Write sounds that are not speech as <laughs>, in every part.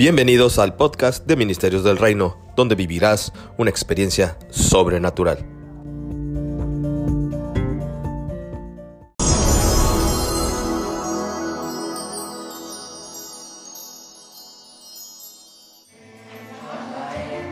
Bienvenidos al podcast de Ministerios del Reino, donde vivirás una experiencia sobrenatural.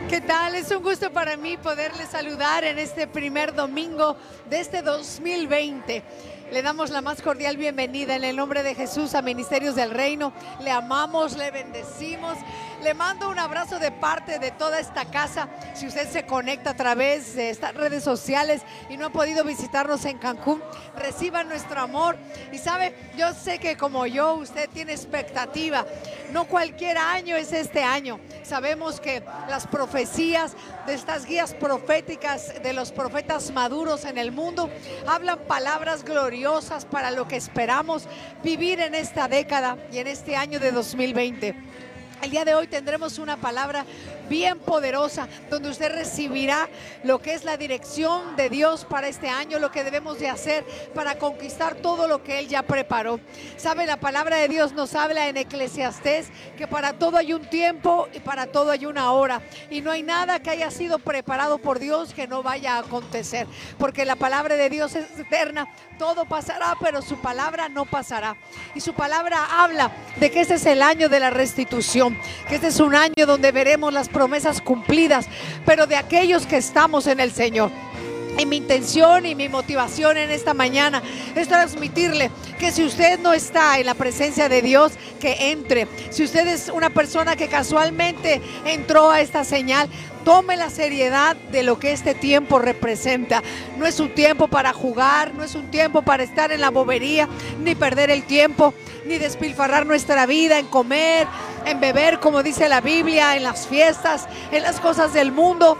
¿Qué tal? Es un gusto para mí poderles saludar en este primer domingo de este 2020. Le damos la más cordial bienvenida en el nombre de Jesús a Ministerios del Reino. Le amamos, le bendecimos. Le mando un abrazo de parte de toda esta casa. Si usted se conecta a través de estas redes sociales y no ha podido visitarnos en Cancún, reciba nuestro amor. Y sabe, yo sé que como yo, usted tiene expectativa. No cualquier año es este año. Sabemos que las profecías de estas guías proféticas de los profetas maduros en el mundo hablan palabras gloriosas para lo que esperamos vivir en esta década y en este año de 2020. El día de hoy tendremos una palabra bien poderosa donde usted recibirá lo que es la dirección de Dios para este año, lo que debemos de hacer para conquistar todo lo que Él ya preparó. Sabe, la palabra de Dios nos habla en Eclesiastés que para todo hay un tiempo y para todo hay una hora. Y no hay nada que haya sido preparado por Dios que no vaya a acontecer. Porque la palabra de Dios es eterna. Todo pasará, pero su palabra no pasará. Y su palabra habla de que este es el año de la restitución, que este es un año donde veremos las promesas cumplidas, pero de aquellos que estamos en el Señor. Y mi intención y mi motivación en esta mañana es transmitirle que si usted no está en la presencia de Dios, que entre. Si usted es una persona que casualmente entró a esta señal, tome la seriedad de lo que este tiempo representa. No es un tiempo para jugar, no es un tiempo para estar en la bobería, ni perder el tiempo, ni despilfarrar nuestra vida en comer, en beber, como dice la Biblia, en las fiestas, en las cosas del mundo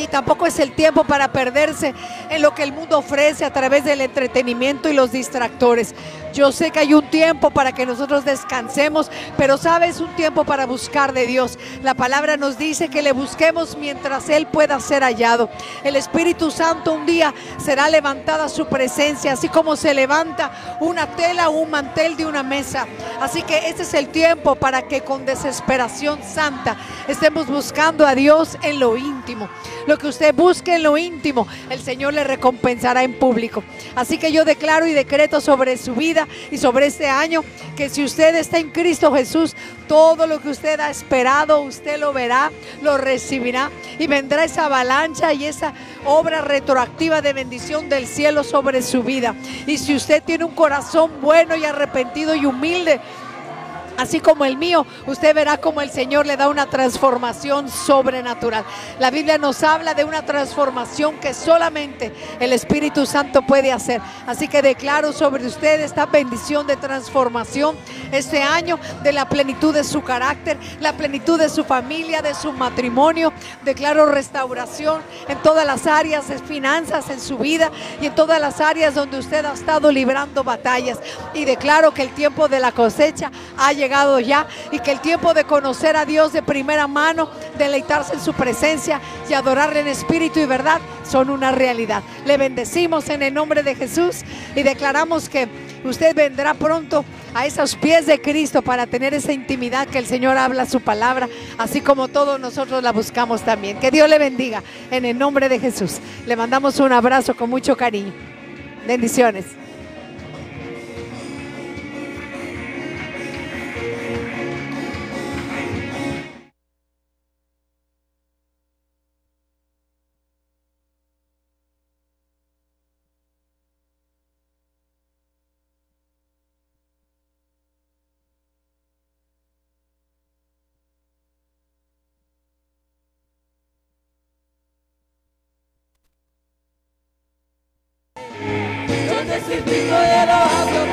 ni tampoco es el tiempo para perderse en lo que el mundo ofrece a través del entretenimiento y los distractores. Yo sé que hay un tiempo para que nosotros descansemos, pero sabes, un tiempo para buscar de Dios. La palabra nos dice que le busquemos mientras Él pueda ser hallado. El Espíritu Santo un día será levantada su presencia, así como se levanta una tela o un mantel de una mesa. Así que este es el tiempo para que con desesperación santa estemos buscando a Dios en lo íntimo. Lo que usted busque en lo íntimo, el Señor le recompensará en público. Así que yo declaro y decreto sobre su vida y sobre este año que si usted está en Cristo Jesús, todo lo que usted ha esperado, usted lo verá, lo recibirá y vendrá esa avalancha y esa obra retroactiva de bendición del cielo sobre su vida. Y si usted tiene un corazón bueno y arrepentido y humilde, así como el mío, usted verá como el Señor le da una transformación sobrenatural. La Biblia nos habla de una transformación que solamente el Espíritu Santo puede hacer. Así que declaro sobre usted esta bendición de transformación este año, de la plenitud de su carácter, la plenitud de su familia, de su matrimonio. Declaro restauración en todas las áreas de finanzas en su vida y en todas las áreas donde usted ha estado librando batallas. Y declaro que el tiempo de la cosecha ha llegado ya y que el tiempo de conocer a Dios de primera mano, deleitarse en su presencia y adorarle en espíritu y verdad son una realidad. Le bendecimos en el nombre de Jesús y declaramos que usted vendrá pronto a esos pies de Cristo para tener esa intimidad que el Señor habla su palabra, así como todos nosotros la buscamos también. Que Dios le bendiga en el nombre de Jesús. Le mandamos un abrazo con mucho cariño. Bendiciones. Yo necesito de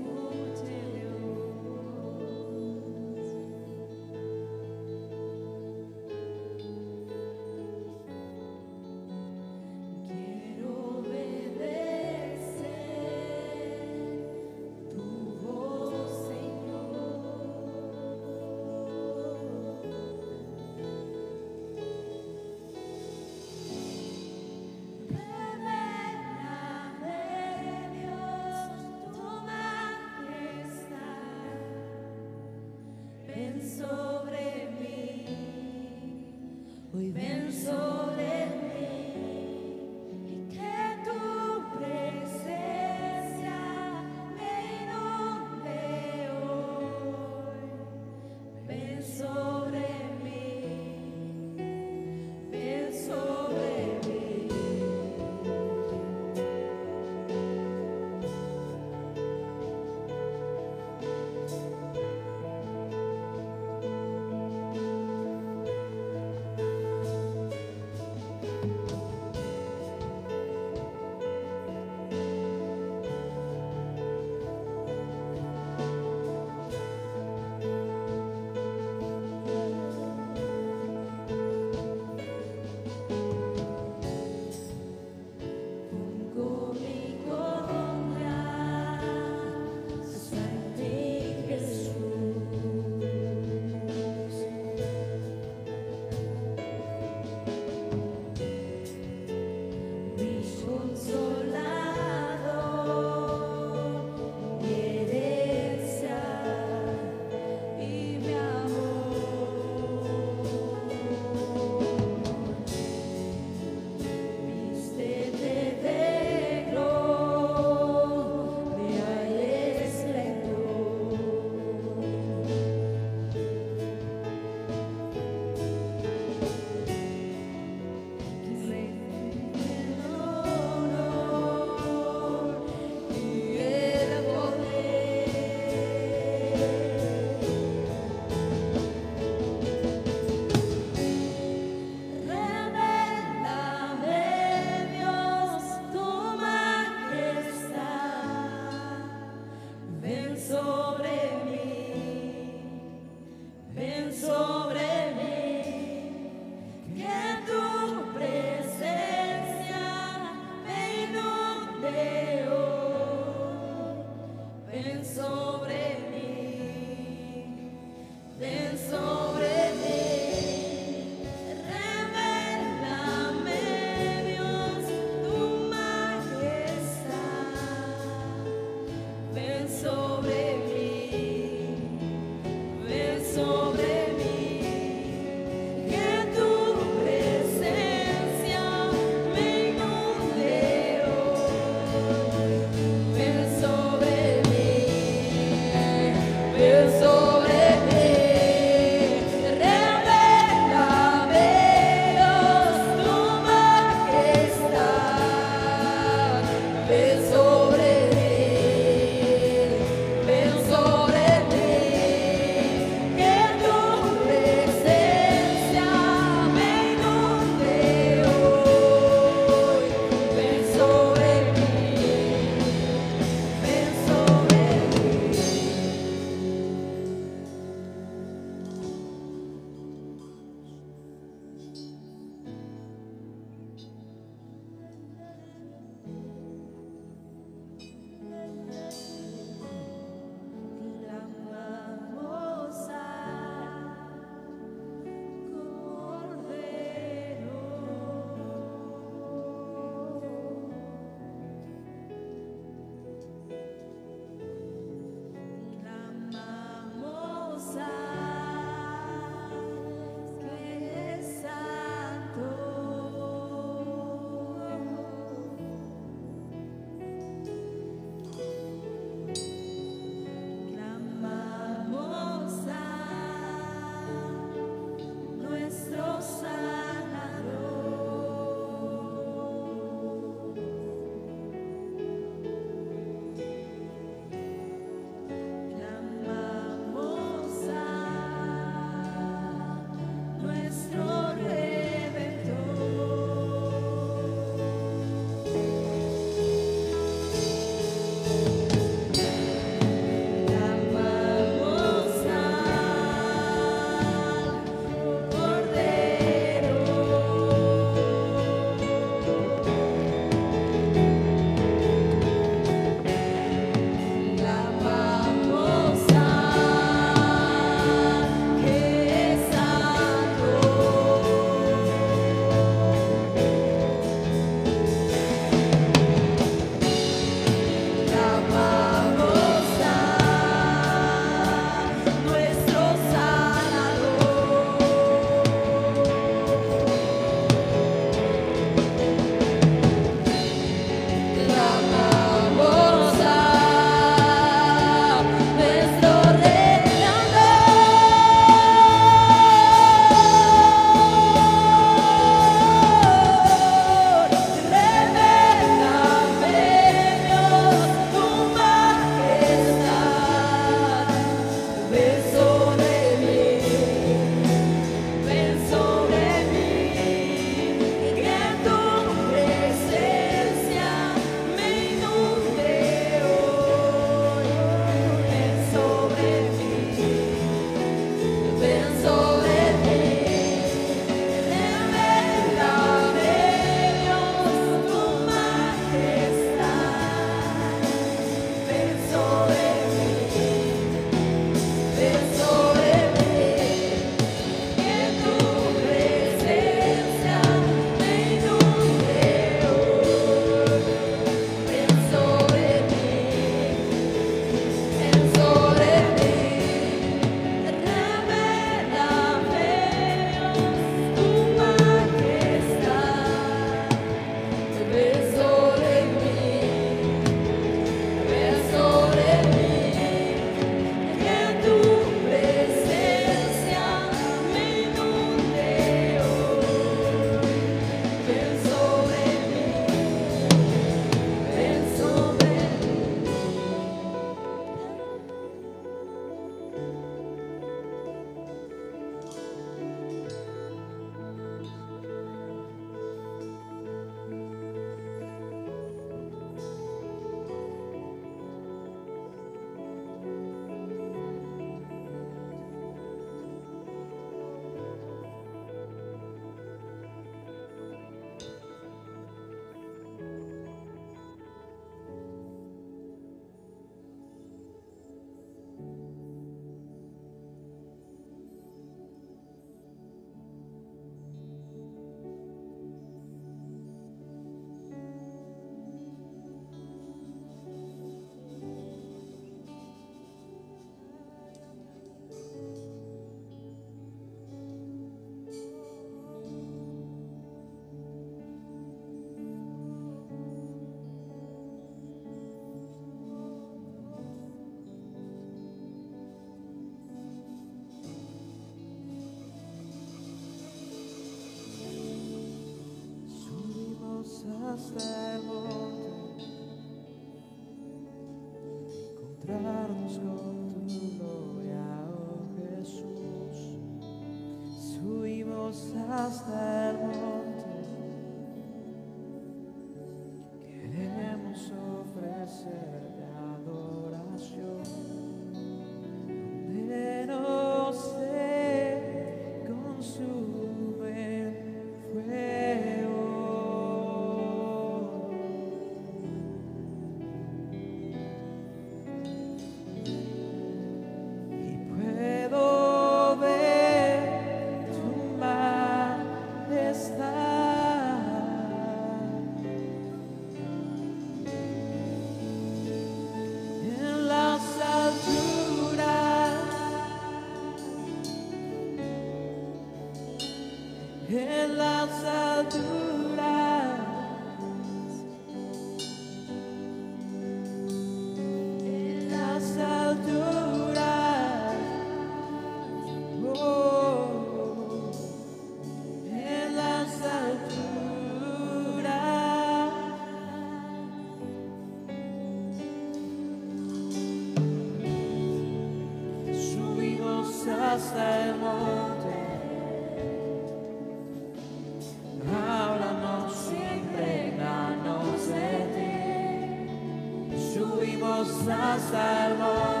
Subimos hasta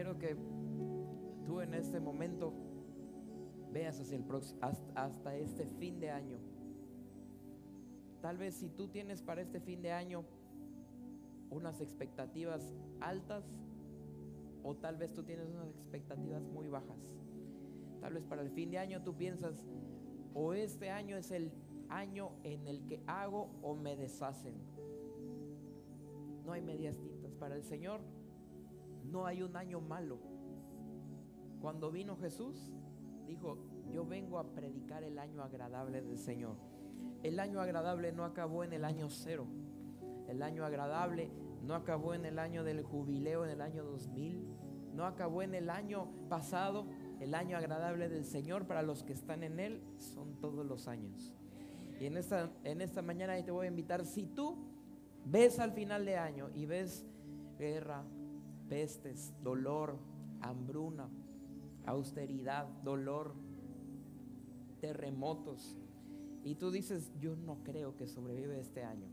quiero que tú en este momento veas hacia el próximo, hasta, hasta este fin de año. Tal vez si tú tienes para este fin de año unas expectativas altas o tal vez tú tienes unas expectativas muy bajas. Tal vez para el fin de año tú piensas, o este año es el año en el que hago o me deshacen. No hay medias tintas. Para el Señor no hay un año malo. Cuando vino Jesús, dijo, yo vengo a predicar el año agradable del Señor. El año agradable no acabó en el año cero. El año agradable no acabó en el año del jubileo, en el año 2000. No acabó en el año pasado. El año agradable del Señor para los que están en Él son todos los años. Y en esta, en esta mañana te voy a invitar, si tú ves al final de año y ves guerra, pestes, dolor, hambruna, austeridad, dolor, terremotos, y tú dices, yo no creo que sobrevive este año.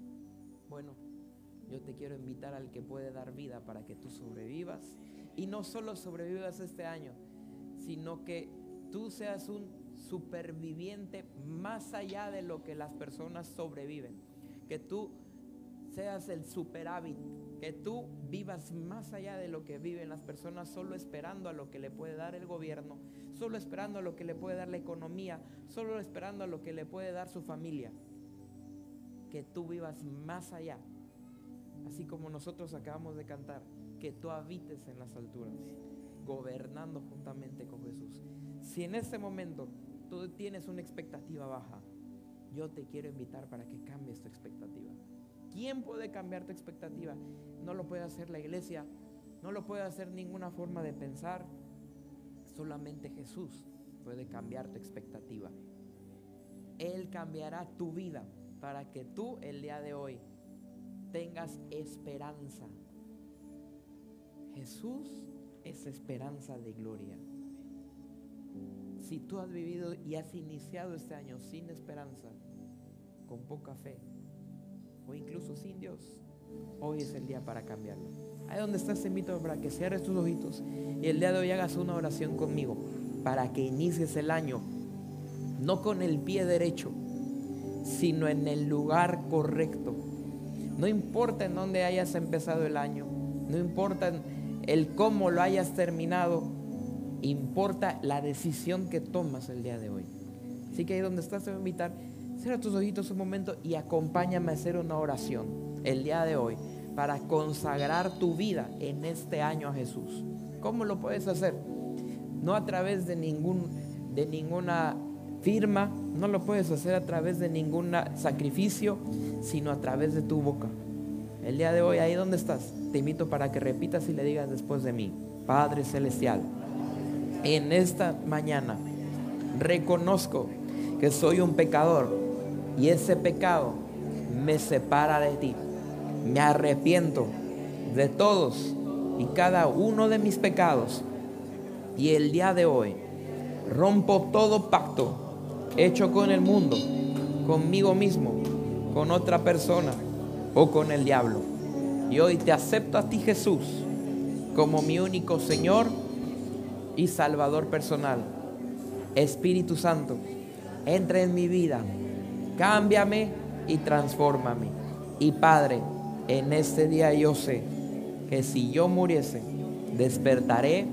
Bueno, yo te quiero invitar al que puede dar vida para que tú sobrevivas. Y no solo sobrevivas este año, sino que tú seas un superviviente más allá de lo que las personas sobreviven. Que tú seas el superávit, que tú vivas más allá de lo que viven las personas, solo esperando a lo que le puede dar el gobierno, solo esperando a lo que le puede dar la economía, solo esperando a lo que le puede dar su familia. Que tú vivas más allá, así como nosotros acabamos de cantar, que tú habites en las alturas, gobernando juntamente con Jesús. Si en este momento tú tienes una expectativa baja, yo te quiero invitar para que cambies tu expectativa. ¿Quién puede cambiar tu expectativa? No lo puede hacer la iglesia, no lo puede hacer ninguna forma de pensar. Solamente Jesús puede cambiar tu expectativa. Él cambiará tu vida para que tú el día de hoy tengas esperanza. Jesús es esperanza de gloria. Si tú has vivido y has iniciado este año sin esperanza, con poca fe, o incluso sin Dios, hoy es el día para cambiarlo. Ahí donde estás te invito para que cierres tus ojitos y el día de hoy hagas una oración conmigo para que inicies el año no con el pie derecho, sino en el lugar correcto. No importa en dónde hayas empezado el año, no importa el cómo lo hayas terminado, importa la decisión que tomas el día de hoy. Así que ahí donde estás te voy a invitar, cierra tus ojitos un momento y acompáñame a hacer una oración el día de hoy para consagrar tu vida en este año a Jesús. ¿Cómo lo puedes hacer? No a través de ningún de ninguna firma, no lo puedes hacer a través de ningún sacrificio, sino a través de tu boca. El día de hoy, ahí donde estás, te invito para que repitas y le digas después de mí, Padre Celestial, en esta mañana reconozco que soy un pecador y ese pecado me separa de ti. Me arrepiento de todos y cada uno de mis pecados. Y el día de hoy rompo todo pacto hecho con el mundo, conmigo mismo, con otra persona o con el diablo. Y hoy te acepto a ti Jesús como mi único Señor y Salvador personal. Espíritu Santo, entra en mi vida, cámbiame y transfórmame. Y Padre, en este día yo sé que si yo muriese, despertaré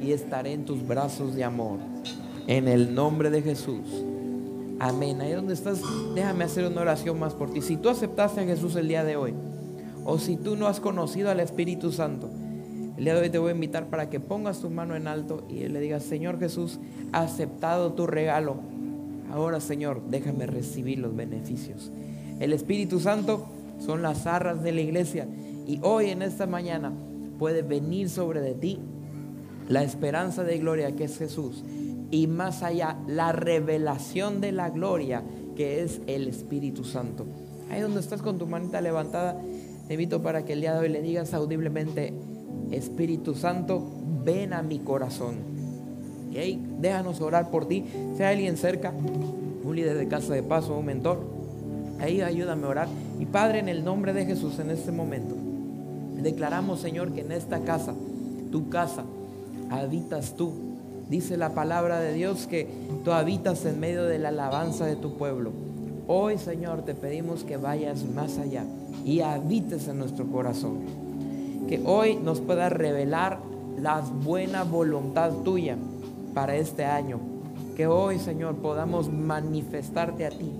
y estaré en tus brazos de amor. En el nombre de Jesús. Amén. Ahí donde estás, déjame hacer una oración más por ti. Si tú aceptaste a Jesús el día de hoy, o si tú no has conocido al Espíritu Santo, el día de hoy te voy a invitar para que pongas tu mano en alto y le digas, Señor Jesús, aceptado tu regalo. Ahora, Señor, déjame recibir los beneficios. El Espíritu Santo son las arras de la iglesia y hoy en esta mañana puede venir sobre de ti la esperanza de gloria que es Jesús y más allá la revelación de la gloria que es el Espíritu Santo. Ahí donde estás con tu manita levantada, te invito para que el día de hoy le digas audiblemente, Espíritu Santo, ven a mi corazón. Y ahí déjanos orar por ti. Sea alguien cerca, un líder de casa de paso, un mentor. Ahí ayúdame a orar. Y Padre, en el nombre de Jesús, en este momento, Declaramos, Señor, que en esta casa, tu casa, habitas tú. Dice la palabra de Dios que tú habitas en medio de la alabanza de tu pueblo. Hoy, Señor, te pedimos que vayas más allá y habites en nuestro corazón. Que hoy nos puedas revelar la buena voluntad tuya para este año. Que hoy, Señor, podamos manifestarte a ti.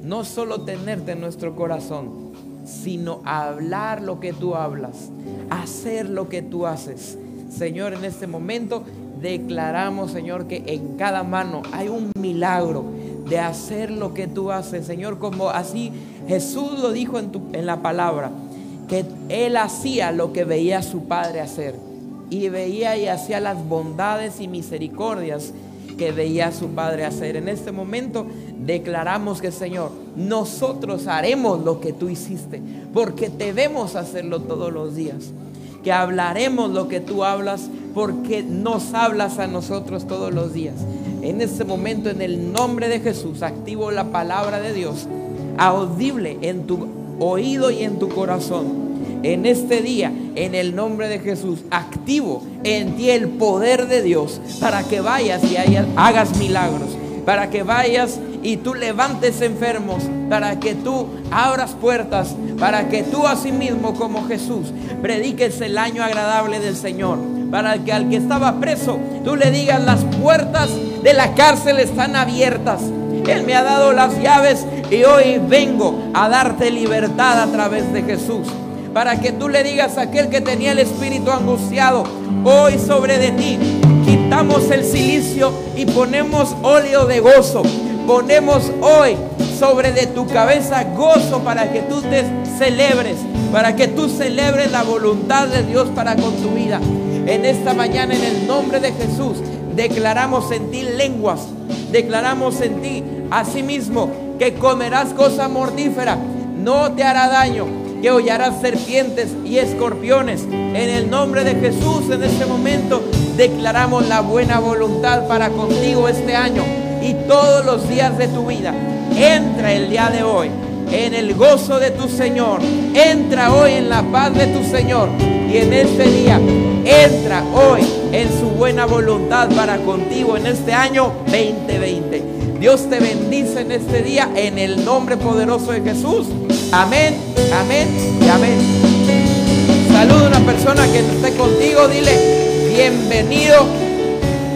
No solo tenerte en nuestro corazón, sino hablar lo que tú hablas, hacer lo que tú haces. Señor, en este momento declaramos, Señor, que en cada mano hay un milagro de hacer lo que tú haces, Señor, como así Jesús lo dijo en, la palabra, que Él hacía lo que veía a su Padre hacer y veía y hacía las bondades y misericordias que veía a su Padre hacer. En este momento declaramos que, Señor, nosotros haremos lo que tú hiciste, porque te vemos hacerlo todos los días. Que hablaremos lo que tú hablas, porque nos hablas a nosotros todos los días. En este momento, en el nombre de Jesús, activo la palabra de Dios, audible en tu oído y en tu corazón en este día, en el nombre de Jesús, activo en ti el poder de Dios para que vayas y hagas milagros, para que vayas y tú levantes enfermos, para que tú abras puertas, para que tú asimismo como Jesús prediques el año agradable del Señor, para que al que estaba preso tú le digas las puertas de la cárcel están abiertas. Él me ha dado las llaves y hoy vengo a darte libertad a través de Jesús para que tú le digas a aquel que tenía el espíritu angustiado, hoy sobre de ti quitamos el silicio y ponemos óleo de gozo. Ponemos hoy sobre de tu cabeza gozo para que tú te celebres, para que tú celebres la voluntad de Dios para con tu vida. En esta mañana, en el nombre de Jesús, declaramos en ti lenguas, declaramos en ti asimismo que comerás cosa mortífera, no te hará daño, que hollarás serpientes y escorpiones. En el nombre de Jesús, en este momento, declaramos la buena voluntad para contigo este año y todos los días de tu vida. Entra el día de hoy en el gozo de tu Señor. Entra hoy en la paz de tu Señor. Y en este día, entra hoy en su buena voluntad para contigo en este año 2020. Dios te bendice en este día en el nombre poderoso de Jesús. Amén, amén y amén. Saluda a una persona que esté contigo, dile, bienvenido.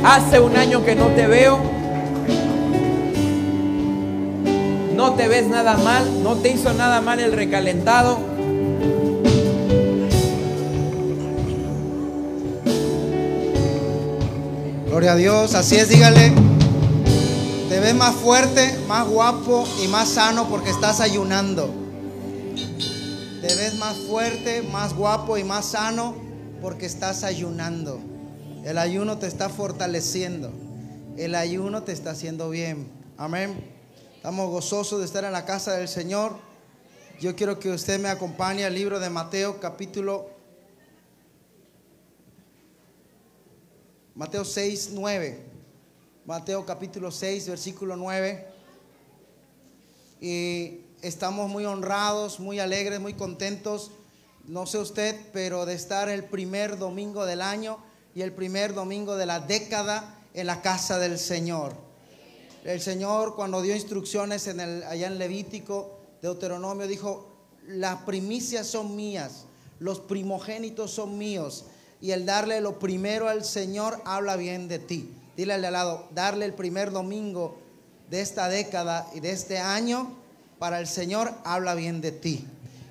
Hace un año que no te veo. No te ves nada mal, no te hizo nada mal el recalentado. Gloria a Dios, así es, dígale. Te ves más fuerte, más guapo y más sano porque estás ayunando. Te ves más fuerte, más guapo y más sano porque estás ayunando. El ayuno te está fortaleciendo. El ayuno te está haciendo bien. Amén. Estamos gozosos de estar en la casa del Señor. Yo quiero que usted me acompañe al libro de Mateo capítulo Mateo 6, 9. Mateo capítulo 6, versículo 9. Y estamos muy honrados, muy alegres, muy contentos, no sé usted, pero de estar el primer domingo del año y el primer domingo de la década en la casa del Señor. El Señor cuando dio instrucciones en el, allá en Levítico, Deuteronomio, dijo, las primicias son mías, los primogénitos son míos, y el darle lo primero al Señor habla bien de ti. Dile al lado, darle el primer domingo de esta década y de este año para el Señor habla bien de ti.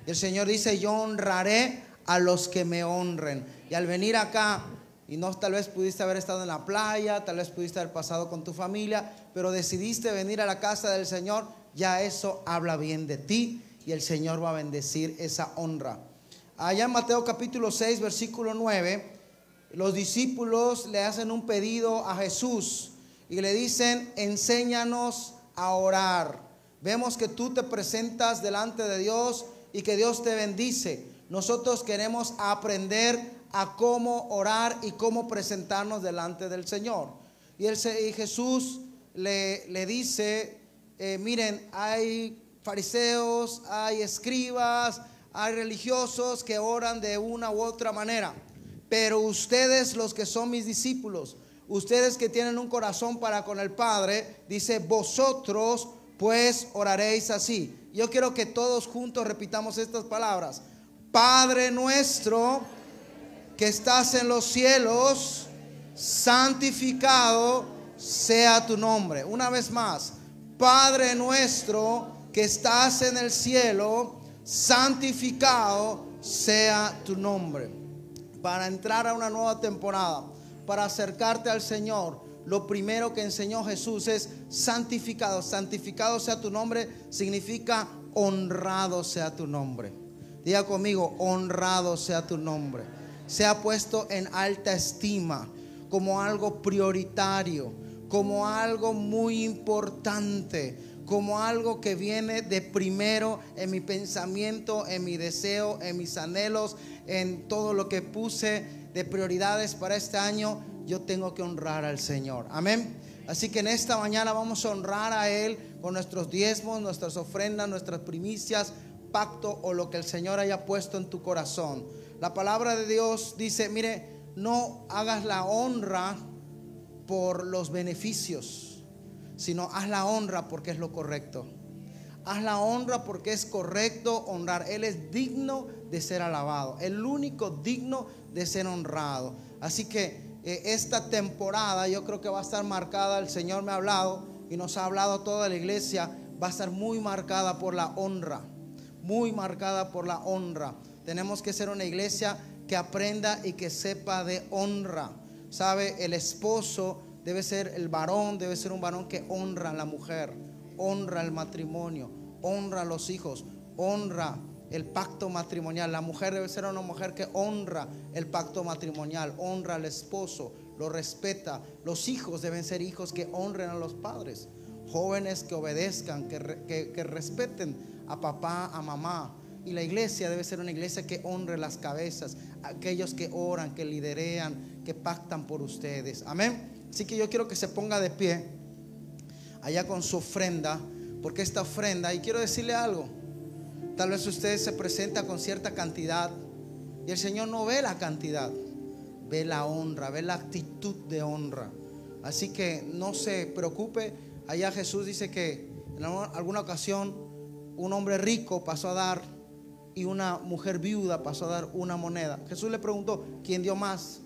El Señor dice, yo honraré a los que me honren. Y al venir acá, y no tal vez pudiste haber estado en la playa, tal vez pudiste haber pasado con tu familia, pero decidiste venir a la casa del Señor, ya eso habla bien de ti y el Señor va a bendecir esa honra. Allá en Mateo capítulo 6, versículo 9, los discípulos le hacen un pedido a Jesús y le dicen, enséñanos a orar. Vemos que tú te presentas delante de Dios y que Dios te bendice. Nosotros queremos aprender a cómo orar y cómo presentarnos delante del Señor. Y, Jesús le, le dice, eh, miren, hay fariseos, hay escribas, hay religiosos que oran de una u otra manera. Pero ustedes, los que son mis discípulos, ustedes que tienen un corazón para con el Padre, dice, vosotros pues oraréis así. Yo quiero que todos juntos repitamos estas palabras. Padre nuestro que estás en los cielos, santificado sea tu nombre. Una vez más, Padre nuestro que estás en el cielo, santificado sea tu nombre. Para entrar a una nueva temporada, para acercarte al Señor, lo primero que enseñó Jesús es santificado. Santificado sea tu nombre significa honrado sea tu nombre. Diga conmigo, honrado sea tu nombre. Sea puesto en alta estima como algo prioritario, como algo muy importante, como algo que viene de primero en mi pensamiento, en mi deseo, en mis anhelos, en todo lo que puse de prioridades para este año, yo tengo que honrar al Señor. Amén. Así que en esta mañana vamos a honrar a Él con nuestros diezmos, nuestras ofrendas, nuestras primicias, pacto o lo que el Señor haya puesto en tu corazón. La palabra de Dios dice, mire, no hagas la honra por los beneficios, sino haz la honra porque es lo correcto. Haz la honra porque es correcto honrar. Él es digno de ser alabado, el único digno de ser honrado. Así que eh, esta temporada yo creo que va a estar marcada, el Señor me ha hablado y nos ha hablado toda la iglesia, va a estar muy marcada por la honra, muy marcada por la honra. Tenemos que ser una iglesia que aprenda y que sepa de honra. ¿Sabe? El esposo debe ser el varón, debe ser un varón que honra a la mujer, honra el matrimonio, honra a los hijos, honra el pacto matrimonial. La mujer debe ser una mujer que honra el pacto matrimonial, honra al esposo, lo respeta. Los hijos deben ser hijos que honren a los padres. Jóvenes que obedezcan, que, que, que respeten a papá, a mamá. Y la iglesia debe ser una iglesia que honre las cabezas, aquellos que oran, que liderean, que pactan por ustedes. Amén. Así que yo quiero que se ponga de pie allá con su ofrenda, porque esta ofrenda, y quiero decirle algo, tal vez usted se presenta con cierta cantidad y el Señor no ve la cantidad, ve la honra, ve la actitud de honra. Así que no se preocupe, allá Jesús dice que en alguna ocasión un hombre rico pasó a dar y una mujer viuda pasó a dar una moneda. Jesús le preguntó, ¿quién dio más?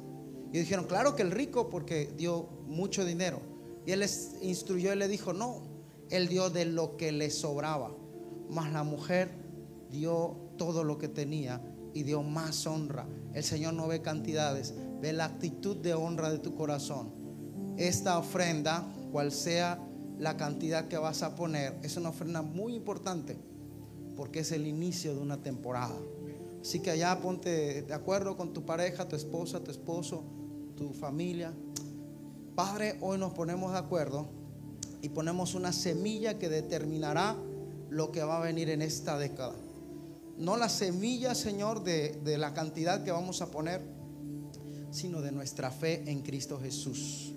Y dijeron, claro que el rico porque dio mucho dinero. Y él les instruyó y le dijo, no, él dio de lo que le sobraba. Mas la mujer dio todo lo que tenía y dio más honra. El Señor no ve cantidades, ve la actitud de honra de tu corazón. Esta ofrenda, cual sea la cantidad que vas a poner, es una ofrenda muy importante porque es el inicio de una temporada. Así que allá ponte de acuerdo con tu pareja, tu esposa, tu esposo, tu familia. Padre, hoy nos ponemos de acuerdo y ponemos una semilla que determinará lo que va a venir en esta década. No la semilla, Señor, de, de la cantidad que vamos a poner, sino de nuestra fe en Cristo Jesús,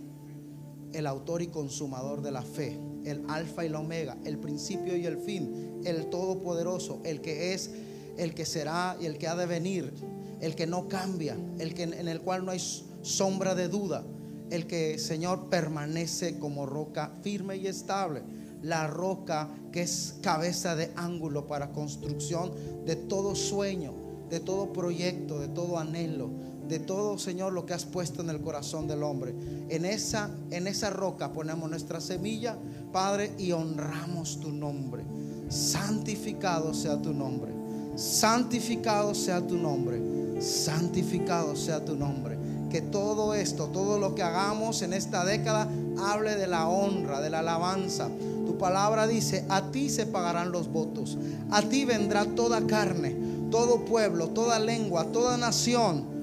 el autor y consumador de la fe, el alfa y la omega, el principio y el fin, el todopoderoso, el que es, el que será y el que ha de venir, el que no cambia, el que en el cual no hay sombra de duda, el que Señor permanece como roca firme y estable, la roca que es cabeza de ángulo para construcción de todo sueño, de todo proyecto, de todo anhelo, de todo, Señor, lo que has puesto en el corazón del hombre. En esa, en esa roca ponemos nuestra semilla, Padre, y honramos tu nombre. Santificado sea tu nombre. Santificado sea tu nombre. Santificado sea tu nombre. Que todo esto, todo lo que hagamos en esta década, hable de la honra, de la alabanza. Palabra dice, a ti se pagarán los votos. A ti vendrá toda carne, todo pueblo, toda lengua, toda nación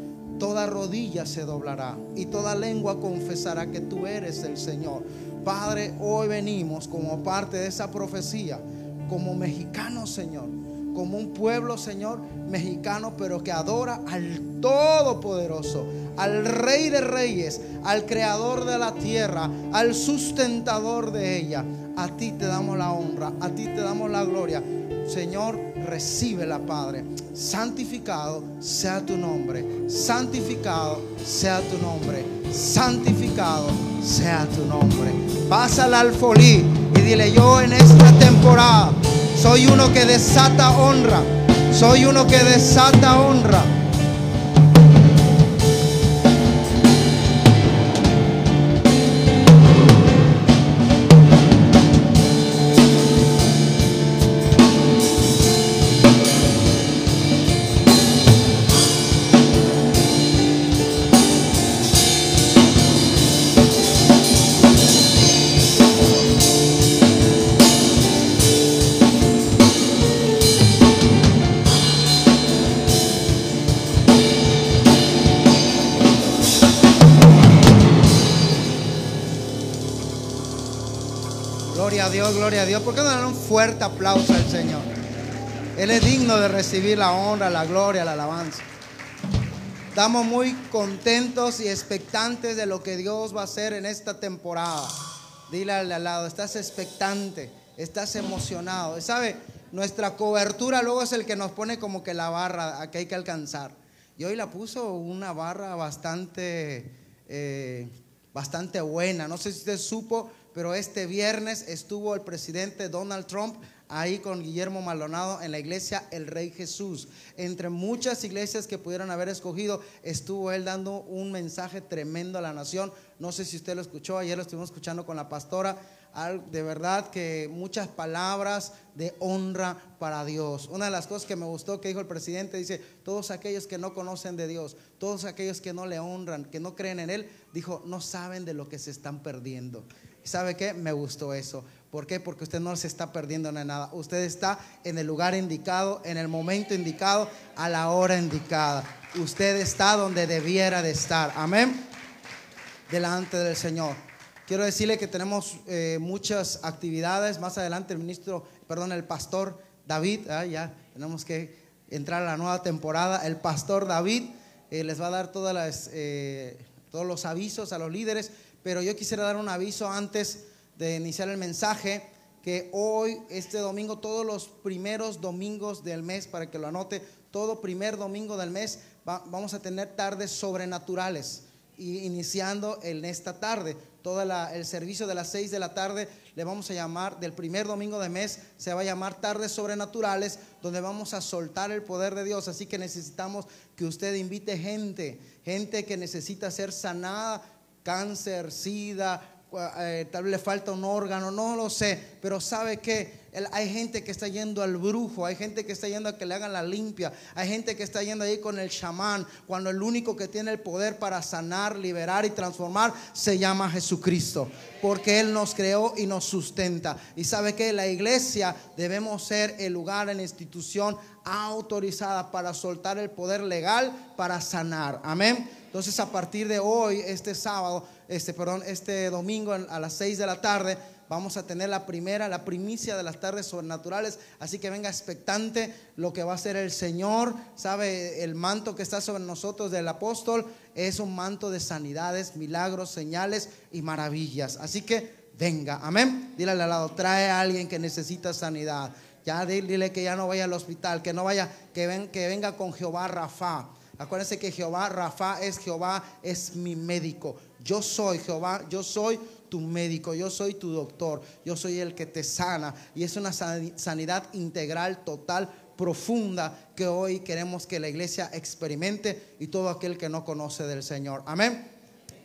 toda rodilla se doblará y toda lengua confesará que tú eres el Señor. Padre, hoy venimos como parte de esa profecía, como mexicanos, Señor, como un pueblo, Señor, mexicano, pero que adora al Todopoderoso, al Rey de Reyes, al Creador de la tierra, al sustentador de ella. A ti te damos la honra, a ti te damos la gloria. Señor, Recíbela, Padre. Santificado sea tu nombre. Santificado sea tu nombre. Santificado sea tu nombre. Pasa al alfolí y dile yo en esta temporada soy uno que desata honra. Soy uno que desata honra. Gloria a Dios, a. ¿Por qué no dan un fuerte aplauso al Señor? Él es digno de recibir la honra, la gloria, la alabanza. Estamos muy contentos y expectantes de lo que Dios va a hacer en esta temporada. Dile al al lado, estás expectante, estás emocionado. ¿Sabe? Nuestra cobertura luego es el que nos pone como que la barra que hay que alcanzar. Y hoy la puso una barra bastante, eh, bastante buena. No sé si usted supo, pero este viernes estuvo el presidente Donald Trump ahí con Guillermo Maldonado en la iglesia El Rey Jesús. Entre muchas iglesias que pudieron haber escogido, estuvo él dando un mensaje tremendo a la nación. No sé si usted lo escuchó, ayer lo estuvimos escuchando con la pastora. De verdad que muchas palabras de honra para Dios. Una de las cosas que me gustó que dijo el presidente, dice, todos aquellos que no conocen de Dios, todos aquellos que no le honran, que no creen en Él, dijo, no saben de lo que se están perdiendo. ¿Y sabe qué? Me gustó eso. ¿Por qué? Porque usted no se está perdiendo de nada. Usted está en el lugar indicado, en el momento indicado, a la hora indicada. Usted está donde debiera de estar. Amén. Delante del Señor. Quiero decirle que tenemos eh, muchas actividades. Más adelante el ministro, perdón, el pastor David, ah, ya tenemos que entrar a la nueva temporada. El pastor David eh, les va a dar todas las, eh, todos los avisos a los líderes, pero yo quisiera dar un aviso antes de iniciar el mensaje, que hoy, este domingo, todos los primeros domingos del mes, para que lo anote, todo primer domingo del mes va- vamos a tener tardes sobrenaturales. Y iniciando en esta tarde, todo el servicio de las 6 de la tarde le vamos a llamar, del primer domingo de mes, se va a llamar tardes sobrenaturales, donde vamos a soltar el poder de Dios. Así que necesitamos que usted invite gente, gente que necesita ser sanada, cáncer, sida, eh, tal vez le falta un órgano, no lo sé, pero sabe que hay gente que está yendo al brujo, hay gente que está yendo a que le hagan la limpia, hay gente que está yendo ahí con el chamán, cuando el único que tiene el poder para sanar, liberar y transformar se llama Jesucristo, porque Él nos creó y nos sustenta. Y sabe que la iglesia debemos ser el lugar, la institución autorizada para soltar el poder legal para sanar. Amén. Entonces a partir de hoy, este sábado, este, perdón, este domingo a las 6 de la tarde, vamos a tener la primera, la primicia de las tardes sobrenaturales. Así que venga expectante lo que va a hacer el Señor. Sabe, el manto que está sobre nosotros del apóstol es un manto de sanidades, milagros, señales y maravillas. Así que venga, amén. Dile al lado, trae a alguien que necesita sanidad. Ya di- dile que ya no vaya al hospital, que no vaya, que, ven, que venga con Jehová Rafa. Acuérdense que Jehová Rafa es Jehová, es mi médico. Yo soy Jehová, yo soy tu médico, yo soy tu doctor, yo soy el que te sana. Y es una san- sanidad integral, total, profunda que hoy queremos que la iglesia experimente y todo aquel que no conoce del Señor. Amén.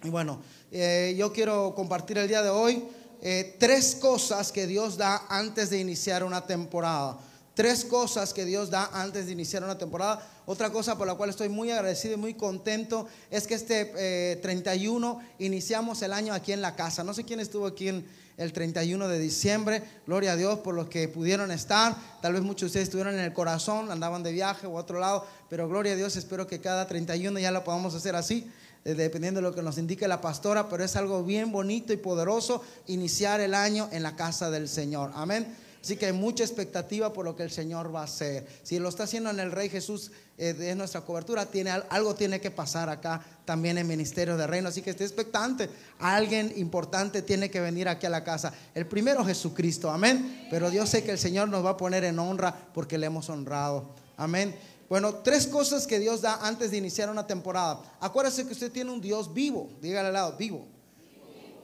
Y bueno, eh, yo quiero compartir el día de hoy eh, tres cosas que Dios da antes de iniciar una temporada. Tres cosas que Dios da antes de iniciar una temporada. Otra cosa por la cual estoy muy agradecido y muy contento es que este eh, 31 iniciamos el año aquí en la casa. No sé quién estuvo aquí en el 31 de diciembre. Gloria a Dios por los que pudieron estar. Tal vez muchos de ustedes estuvieron en el corazón, andaban de viaje o otro lado. Pero gloria a Dios, espero que cada 31 ya lo podamos hacer así eh, dependiendo de lo que nos indique la pastora, pero es algo bien bonito y poderoso iniciar el año en la casa del Señor. Amén. Así que hay mucha expectativa por lo que el Señor va a hacer. Si lo está haciendo en el Rey Jesús, eh, es nuestra cobertura, tiene, algo tiene que pasar acá también en Ministerio de Reino. Así que esté expectante. Alguien importante tiene que venir aquí a la casa. El primero Jesucristo, amén. Pero Dios sé que el Señor nos va a poner en honra porque le hemos honrado. Amén. Bueno, tres cosas que Dios da antes de iniciar una temporada. Acuérdese que usted tiene un Dios vivo. Dígale al lado, vivo.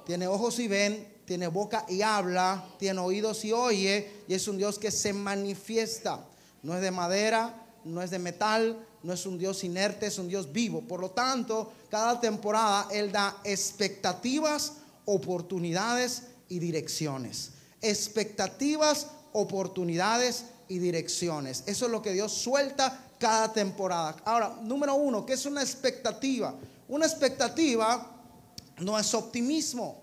Tiene ojos y ven, tiene boca y habla, tiene oídos y oye, y es un Dios que se manifiesta. No es de madera, no es de metal, no es un Dios inerte, es un Dios vivo. Por lo tanto, cada temporada Él da expectativas, oportunidades y direcciones. Expectativas, oportunidades y direcciones. Eso es lo que Dios suelta cada temporada. Ahora, número uno, ¿qué es una expectativa? Una expectativa no es optimismo.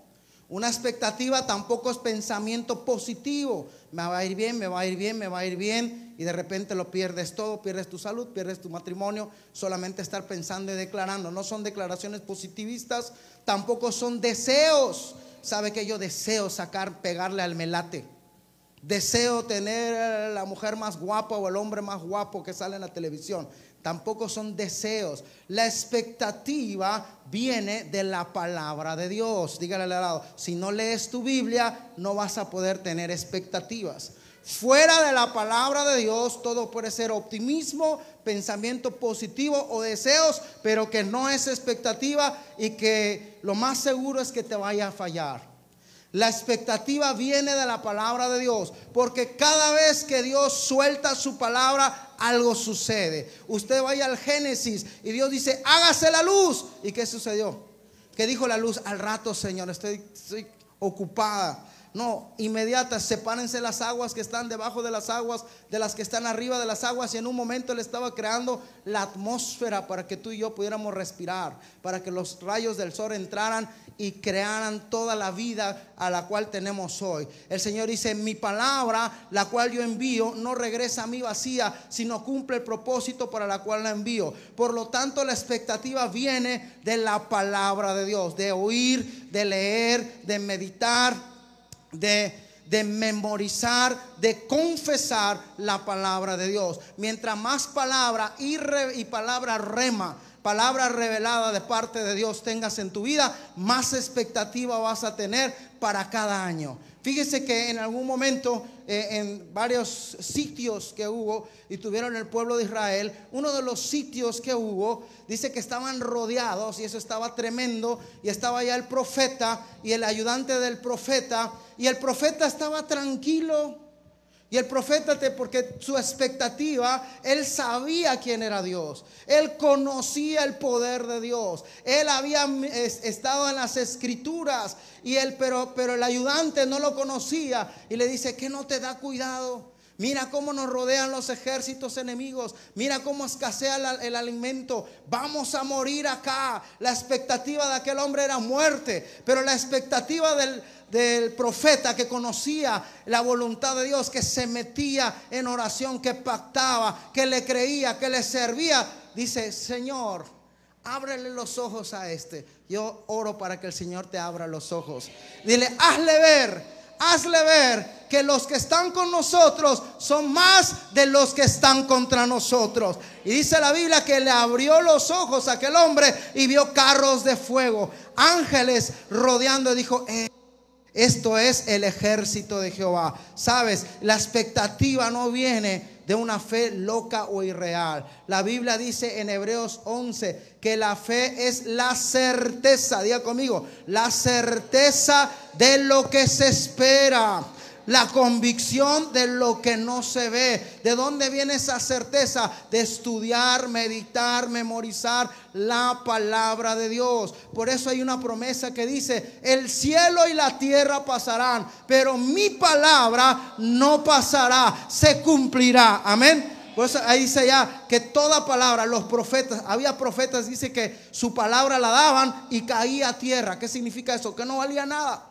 Una expectativa tampoco es pensamiento positivo. Me va a ir bien, me va a ir bien, me va a ir bien. Y de repente lo pierdes todo, pierdes tu salud, pierdes tu matrimonio. Solamente estar pensando y declarando. No son declaraciones positivistas, tampoco son deseos. ¿Sabe que yo deseo sacar, pegarle al melate? Deseo tener la mujer más guapa o el hombre más guapo que sale en la televisión tampoco son deseos. La expectativa viene de la palabra de Dios. Dígale al lado, si no lees tu Biblia, no vas a poder tener expectativas. Fuera de la palabra de Dios, todo puede ser optimismo, pensamiento positivo o deseos, pero que no es expectativa y que lo más seguro es que te vaya a fallar. La expectativa viene de la palabra de Dios, porque cada vez que Dios suelta su palabra, algo sucede. Usted vaya al Génesis y Dios dice, hágase la luz. ¿Y qué sucedió? ¿Qué dijo la luz? Al rato, Señor, estoy, estoy ocupada. No, inmediata, sepárense las aguas que están debajo de las aguas, de las que están arriba de las aguas. Y en un momento Él estaba creando la atmósfera para que tú y yo pudiéramos respirar, para que los rayos del sol entraran y crearan toda la vida a la cual tenemos hoy. El Señor dice, mi palabra, la cual yo envío, no regresa a mí vacía, sino cumple el propósito para la cual la envío. Por lo tanto, la expectativa viene de la palabra de Dios, de oír, de leer, de meditar de, memorizar, de confesar la palabra de Dios. Mientras más palabra y, y palabra rema, palabra revelada de parte de Dios tengas en tu vida, más expectativa vas a tener para cada año. Fíjese que en algún momento, eh, en varios sitios que hubo y tuvieron el pueblo de Israel, uno de los sitios que hubo, dice que estaban rodeados y eso estaba tremendo, y estaba ya el profeta y el ayudante del profeta, y el profeta estaba tranquilo y el profeta, porque su expectativa, él sabía quién era Dios. Él conocía el poder de Dios. Él había estado en las escrituras, y él, pero, pero el ayudante no lo conocía. Y le dice, que no te da cuidado? Mira cómo nos rodean los ejércitos enemigos. Mira cómo escasea el, alimento. Vamos a morir acá. La expectativa de aquel hombre era muerte. Pero la expectativa del, del profeta que conocía la voluntad de Dios, que se metía en oración, que pactaba, que le creía, que le servía, dice, Señor, ábrele los ojos a este. Yo oro para que el Señor te abra los ojos. Dile, hazle ver, hazle ver que los que están con nosotros son más de los que están contra nosotros. Y dice la Biblia que le abrió los ojos a aquel hombre y vio carros de fuego, ángeles rodeando dijo, eh, esto es el ejército de Jehová. Sabes, la expectativa no viene de una fe loca o irreal. La Biblia dice en Hebreos 11 que la fe es la certeza, diga conmigo, la certeza de lo que se espera la convicción de lo que no se ve. ¿De dónde viene esa certeza? De estudiar, meditar, memorizar la palabra de Dios. Por eso hay una promesa que dice, el cielo y la tierra pasarán, pero mi palabra no pasará, se cumplirá. Amén. Por eso ahí dice ya que toda palabra, los profetas, había profetas, dice que su palabra la daban y caía a tierra. ¿Qué significa eso? Que no valía nada.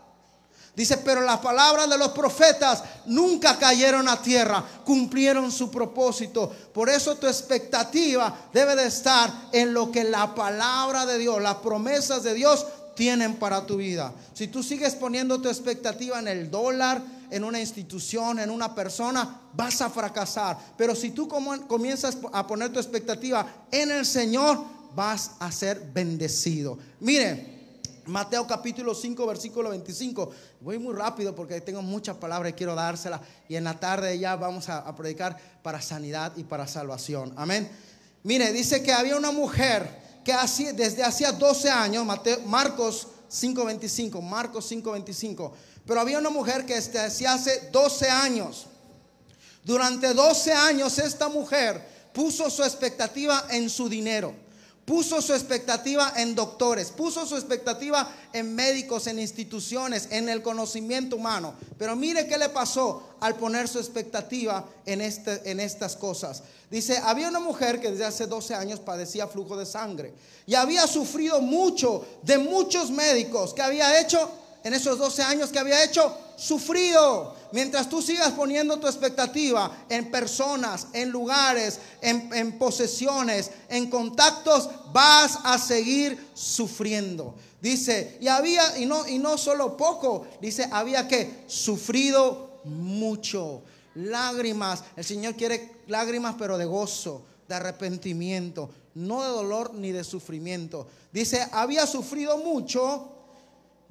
Dice, pero las palabras de los profetas nunca cayeron a tierra, cumplieron su propósito. Por eso tu expectativa debe de estar en lo que la palabra de Dios, las promesas de Dios tienen para tu vida. Si tú sigues poniendo tu expectativa en el dólar, en una institución, en una persona, vas a fracasar. Pero si tú comienzas a poner tu expectativa en el Señor, vas a ser bendecido. Mire, Mateo capítulo 5, versículo 25. Voy muy rápido porque tengo muchas palabras y quiero dárselas. Y en la tarde ya vamos a, predicar para sanidad y para salvación. Amén. Mire, dice que había una mujer que hacía, desde hacía 12 años, Mateo, Marcos 5.25, Marcos 5.25. Pero había una mujer que desde hacía hace 12 años. Durante 12 años esta mujer puso su expectativa en su dinero, puso su expectativa en doctores, puso su expectativa en médicos, en instituciones, en el conocimiento humano. Pero mire qué le pasó al poner su expectativa en, este, en estas cosas. Dice, había una mujer que desde hace 12 años padecía flujo de sangre y había sufrido mucho de muchos médicos que había hecho en esos 12 años que había hecho, sufrido. Mientras tú sigas poniendo tu expectativa en personas, en lugares, en, en posesiones, en contactos, vas a seguir sufriendo. Dice, y había, y no, y no solo poco, dice, había que sufrido mucho. Lágrimas, el Señor quiere lágrimas, pero de gozo, de arrepentimiento, no de dolor ni de sufrimiento. Dice, había sufrido mucho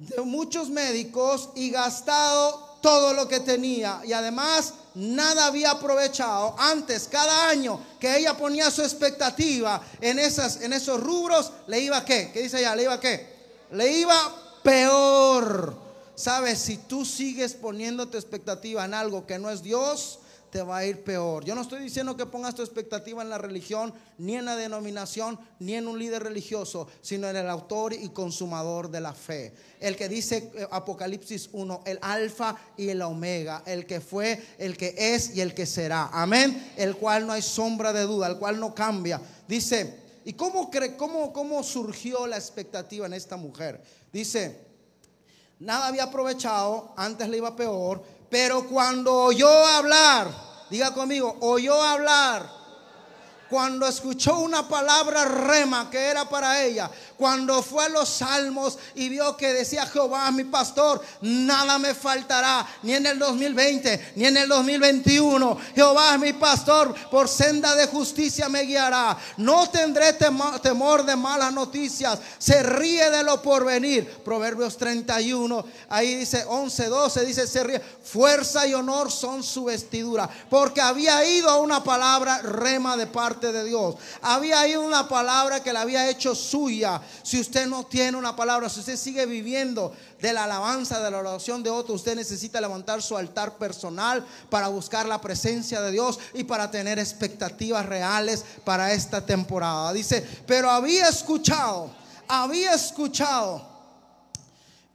de muchos médicos y gastado todo lo que tenía. Y además nada había aprovechado antes cada año que ella ponía su expectativa en esas en esos rubros le iba qué qué dice ella le iba qué le iba peor. Sabes si tú sigues poniendo tu expectativa en algo que no es Dios te va a ir peor. Yo no estoy diciendo que pongas tu expectativa en la religión, ni en la denominación, ni en un líder religioso, sino en el autor y consumador de la fe. El que dice eh, Apocalipsis 1, el alfa y el omega, el que fue, el que es y el que será. Amén. El cual no hay sombra de duda, el cual no cambia. Dice, ¿y cómo, cre cómo, cómo surgió la expectativa en esta mujer? Dice, nada había aprovechado, antes le iba peor, pero cuando oyó hablar, diga conmigo, oyó hablar, cuando escuchó una palabra rema que era para ella, cuando fue a los salmos y vio que decía Jehová mi pastor, nada me faltará, ni en el 2020, ni en el 2021. Jehová es mi pastor, por senda de justicia me guiará. No tendré temo- temor de malas noticias, se ríe de lo porvenir. Proverbios 31, ahí dice 11, 12, dice se ríe. Fuerza y honor son su vestidura, porque había ido a una palabra rema de parte de Dios. Había ido una palabra que la había hecho suya. Si usted no tiene una palabra, si usted sigue viviendo de la alabanza, de la oración de otro, usted necesita levantar su altar personal para buscar la presencia de Dios y para tener expectativas reales para esta temporada. Dice, pero había escuchado, había escuchado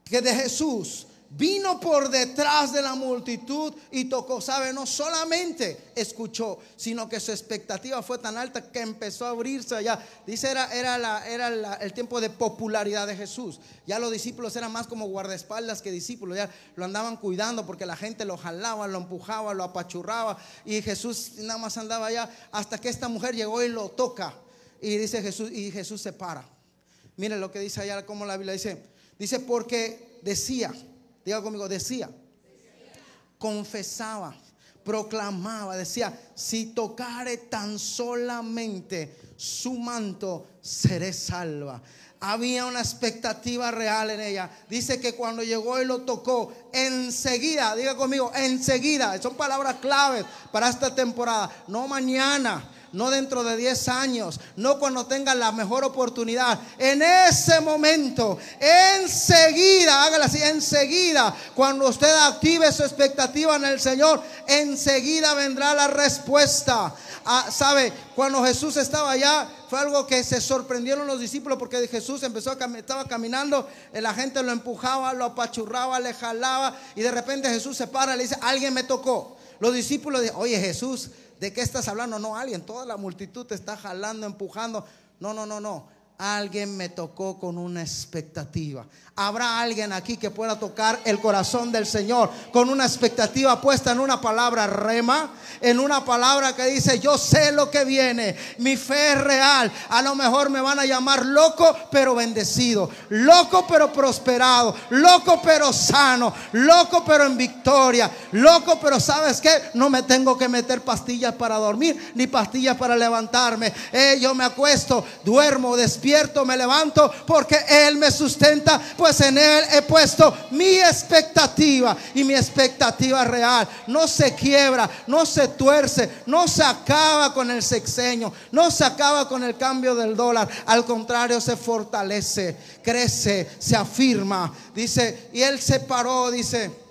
que de Jesús vino por detrás de la multitud y tocó, sabe, no solamente escuchó, sino que su expectativa fue tan alta que empezó a abrirse allá. Dice, era, era, la, era el tiempo de popularidad de Jesús. Ya los discípulos eran más como guardaespaldas que discípulos, ya lo andaban cuidando porque la gente lo jalaba, lo empujaba, lo apachurraba y Jesús nada más andaba allá hasta que esta mujer llegó y lo toca. Y dice Jesús, y Jesús se para. Miren lo que dice allá, como la Biblia dice. Dice, porque decía, diga conmigo, decía, confesaba, proclamaba, decía, si tocare tan solamente su manto, seré salva. Había una expectativa real en ella. Dice que cuando llegó y lo tocó, enseguida, diga conmigo, enseguida, son palabras claves para esta temporada, no mañana no dentro de 10 años, no cuando tenga la mejor oportunidad. En ese momento, enseguida, hágala así, enseguida, cuando usted active su expectativa en el Señor, enseguida vendrá la respuesta. Ah, ¿Sabe? Cuando Jesús estaba allá, fue algo que se sorprendieron los discípulos porque Jesús empezó a cam- estaba caminando, la gente lo empujaba, lo apachurraba, le jalaba y de repente Jesús se para y le dice, alguien me tocó. Los discípulos dicen, oye Jesús, ¿de qué estás hablando? No, alguien, toda la multitud te está jalando, empujando. No, no, no, no. Alguien me tocó con una expectativa. Habrá alguien aquí que pueda tocar el corazón del Señor con una expectativa puesta en una palabra rema, en una palabra que dice, yo sé lo que viene, mi fe es real. A lo mejor me van a llamar loco pero bendecido, loco pero prosperado, loco pero sano, loco pero en victoria, loco pero sabes que no me tengo que meter pastillas para dormir ni pastillas para levantarme. Eh, yo me acuesto, duermo, despierto, me levanto porque Él me sustenta pues en Él he puesto mi expectativa y mi expectativa real. No se quiebra, no se tuerce, no se acaba con el sexenio, no se acaba con el cambio del dólar. Al contrario, se fortalece, crece, se afirma. Dice, y Él se paró, dice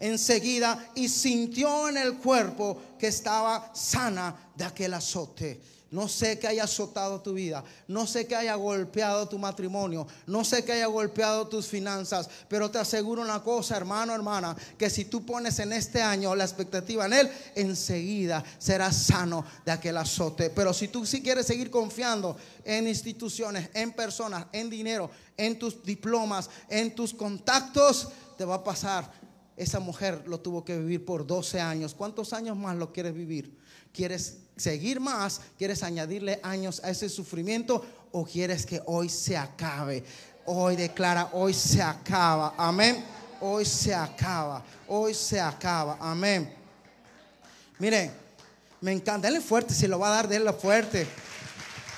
enseguida y sintió en el cuerpo que estaba sana de aquel azote. No sé que haya azotado tu vida. No sé que haya golpeado tu matrimonio. No sé que haya golpeado tus finanzas. Pero te aseguro una cosa, hermano, hermana, que si tú pones en este año la expectativa en Él, enseguida serás sano de aquel azote. Pero si tú sí quieres seguir confiando en instituciones, en personas, en dinero, en tus diplomas, en tus contactos, te va a pasar. Esa mujer lo tuvo que vivir por 12 años. ¿Cuántos años más lo quieres vivir? ¿Quieres seguir más? ¿Quieres añadirle años a ese sufrimiento? ¿O quieres que hoy se acabe? Hoy declara, hoy se acaba. Amén. Hoy se acaba. Hoy se acaba. Amén. Miren, me encanta. Denle fuerte. Si lo va a dar, denle fuerte.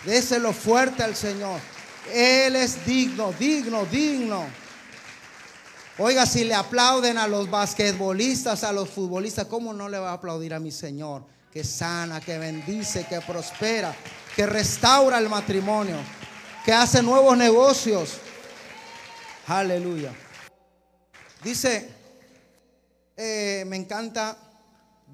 Déselo fuerte al Señor. Él es digno, digno, digno. Oiga, si le aplauden a los basquetbolistas, a los futbolistas, ¿cómo no le va a aplaudir a mi Señor? Que sana, que bendice, que prospera, que restaura el matrimonio, que hace nuevos negocios. Aleluya. Dice, eh, me encanta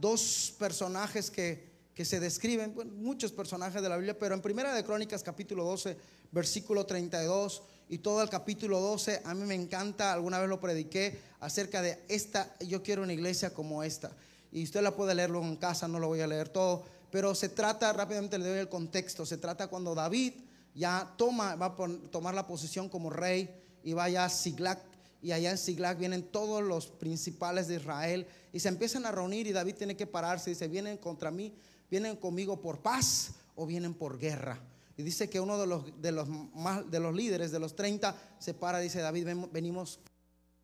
dos personajes que, que se describen, muchos personajes de la Biblia, pero en Primera de Crónicas capítulo 12, versículo 32 y todo el capítulo 12, a mí me encanta, alguna vez lo prediqué acerca de esta, yo quiero una iglesia como esta. Y usted la puede leerlo en casa, no lo voy a leer todo, pero se trata, rápidamente le doy el contexto, se trata cuando David ya toma, va a tomar la posición como rey y vaya a Siglac, y allá en Siglac vienen todos los principales de Israel y se empiezan a reunir y David tiene que pararse y dice, vienen contra mí, vienen conmigo por paz o vienen por guerra. Y dice que uno de los, de los, más, de los líderes, de los 30, se para dice, David, venimos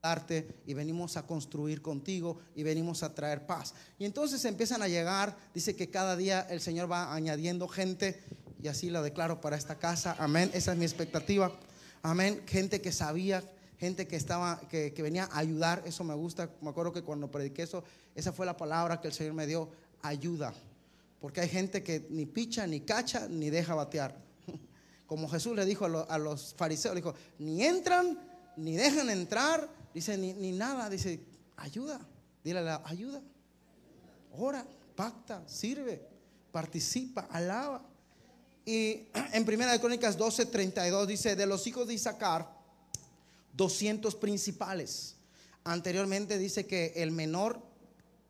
darte y venimos a construir contigo y venimos a traer paz. Y entonces empiezan a llegar, dice que cada día el Señor va añadiendo gente y así lo declaro para esta casa. Amén, esa es mi expectativa. Amén, gente que sabía, gente que estaba, que, que venía a ayudar, eso me gusta. Me acuerdo que cuando prediqué eso, esa fue la palabra que el Señor me dio, ayuda. Porque hay gente que ni picha, ni cacha, ni deja batear. <laughs> Como Jesús le dijo a, los fariseos, le dijo, ni entran, ni dejan entrar, dice, ni, ni nada, dice, ayuda, dile la ayuda. Ora, pacta, sirve, participa, alaba. Y <clears throat> en Primera de Crónicas 12, 32 dice, de los hijos de Isaacar, 200 principales. Anteriormente dice que el menor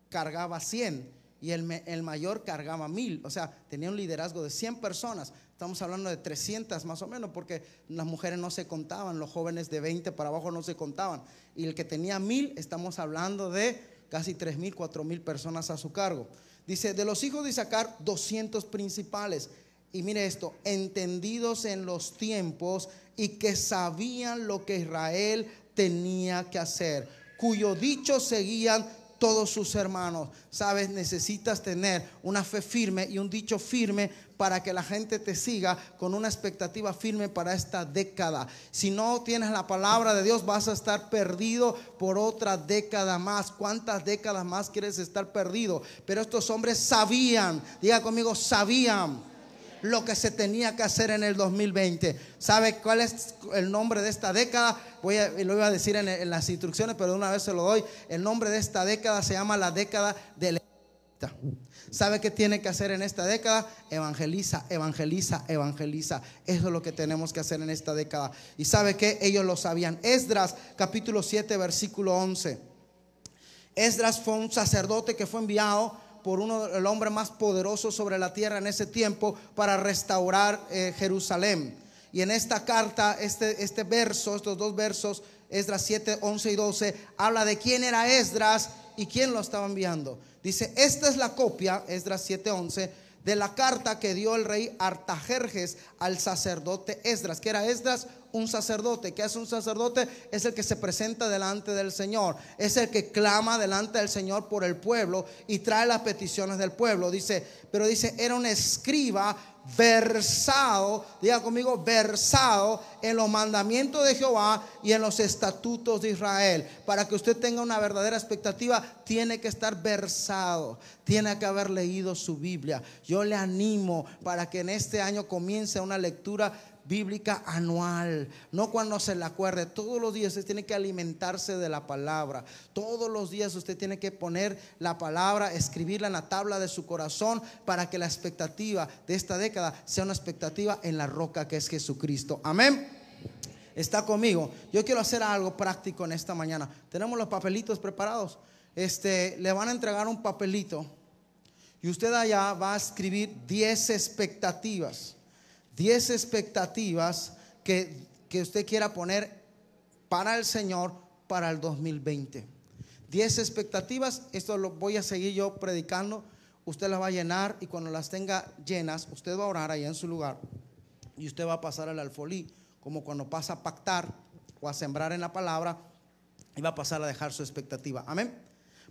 cargaba 100 y el, el, mayor cargaba mil, o sea, tenía un liderazgo de 100 personas. Estamos hablando de 300 más o menos, porque las mujeres no se contaban, los jóvenes de 20 para abajo no se contaban. Y el que tenía mil, estamos hablando de casi 3 mil, 4 mil personas a su cargo. Dice, de los hijos de Isaacar, 200 principales. Y mire esto, entendidos en los tiempos y que sabían lo que Israel tenía que hacer, cuyo dicho seguían todos sus hermanos. Sabes, necesitas tener una fe firme y un dicho firme para que la gente te siga con una expectativa firme para esta década. Si no tienes la palabra de Dios, vas a estar perdido por otra década más. ¿Cuántas décadas más quieres estar perdido? Pero estos hombres sabían, diga conmigo, sabían lo que se tenía que hacer en el 2020. ¿Sabe cuál es el nombre de esta década? Voy a, lo iba a decir en, las instrucciones, pero de una vez se lo doy. El nombre de esta década se llama la década del ¿Sabe qué tiene que hacer en esta década? Evangeliza, evangeliza, evangeliza. Eso es lo que tenemos que hacer en esta década. ¿Y sabe qué? Ellos lo sabían. Esdras capítulo 7 versículo 11. Esdras fue un sacerdote que fue enviado por uno el hombre más poderoso sobre la tierra en ese tiempo para restaurar eh, Jerusalén. Y en esta carta, este, este verso, estos dos versos, Esdras 7, 11 y 12, habla de quién era Esdras y quién lo estaba enviando. Dice, esta es la copia, Esdras 7, 11, de la carta que dio el rey Artajerjes al sacerdote Esdras. que era Esdras? Un sacerdote. ¿Qué hace un sacerdote? Es el que se presenta delante del Señor. Es el que clama delante del Señor por el pueblo y trae las peticiones del pueblo. Dice, pero dice, era un escriba versado, diga conmigo, versado en los mandamientos de Jehová y en los estatutos de Israel. Para que usted tenga una verdadera expectativa, tiene que estar versado, tiene que haber leído su Biblia. Yo le animo para que en este año comience una lectura bíblica anual, no cuando se le acuerde. Todos los días usted tiene que alimentarse de la palabra. Todos los días usted tiene que poner la palabra, escribirla en la tabla de su corazón para que la expectativa de esta década sea una expectativa en la roca que es Jesucristo. Amén. Está conmigo. Yo quiero hacer algo práctico en esta mañana. Tenemos los papelitos preparados. Este, le van a entregar un papelito y usted allá va a escribir 10 expectativas 10 expectativas que, que usted quiera poner para el Señor para el 2020. 10 expectativas, esto lo voy a seguir yo predicando, usted las va a llenar y cuando las tenga llenas, usted va a orar ahí en su lugar y usted va a pasar al alfolí, como cuando pasa a pactar o a sembrar en la palabra y va a pasar a dejar su expectativa. Amén.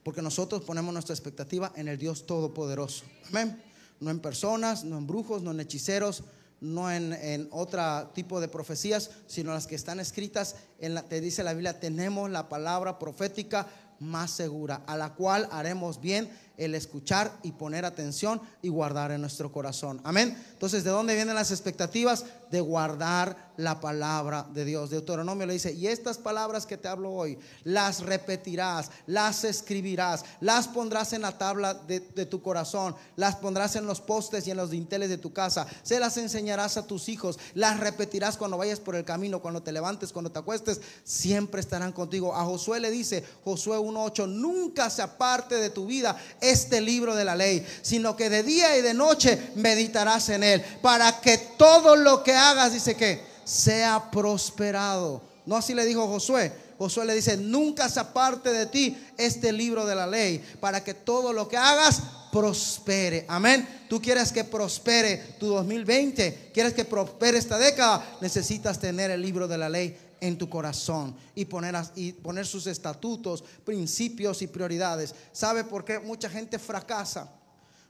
Porque nosotros ponemos nuestra expectativa en el Dios Todopoderoso. Amén. No en personas, no en brujos, no en hechiceros, no en, otro tipo de profecías, sino las que están escritas en la, te dice la Biblia, tenemos la palabra profética más segura, a la cual haremos bien el escuchar y poner atención y guardar en nuestro corazón. Amén. Entonces, ¿de dónde vienen las expectativas? De guardar la palabra de Dios. Deuteronomio le dice, y estas palabras que te hablo hoy, las repetirás, las escribirás, las pondrás en la tabla de, tu corazón, las pondrás en los postes y en los dinteles de tu casa, se las enseñarás a tus hijos, las repetirás cuando vayas por el camino, cuando te levantes, cuando te acuestes, siempre estarán contigo. A Josué le dice, Josué 1.8, nunca se aparte de tu vida este libro de la ley, sino que de día y de noche meditarás en él, para que todo lo que hagas, dice que, sea prosperado. No así le dijo Josué. Josué le dice, nunca se aparte de ti este libro de la ley, para que todo lo que hagas prospere. Amén. Tú quieres que prospere tu 2020, quieres que prospere esta década, necesitas tener el libro de la ley en tu corazón y poner, y poner sus estatutos, principios y prioridades. ¿Sabe por qué mucha gente fracasa?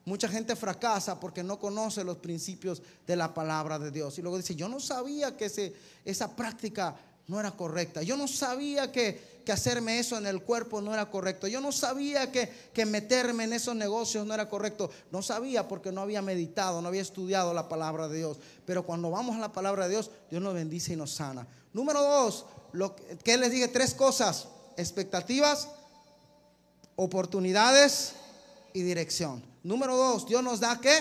Mucha gente fracasa porque no conoce los principios de la palabra de Dios. Y luego dice, yo no sabía que ese, esa práctica no era correcta. Yo no sabía que, que, hacerme eso en el cuerpo no era correcto. Yo no sabía que, que meterme en esos negocios no era correcto. No sabía porque no había meditado, no había estudiado la palabra de Dios. Pero cuando vamos a la palabra de Dios, Dios nos bendice y nos sana. Número dos, lo que les dije, tres cosas, expectativas, oportunidades y dirección. Número dos, Dios nos da qué?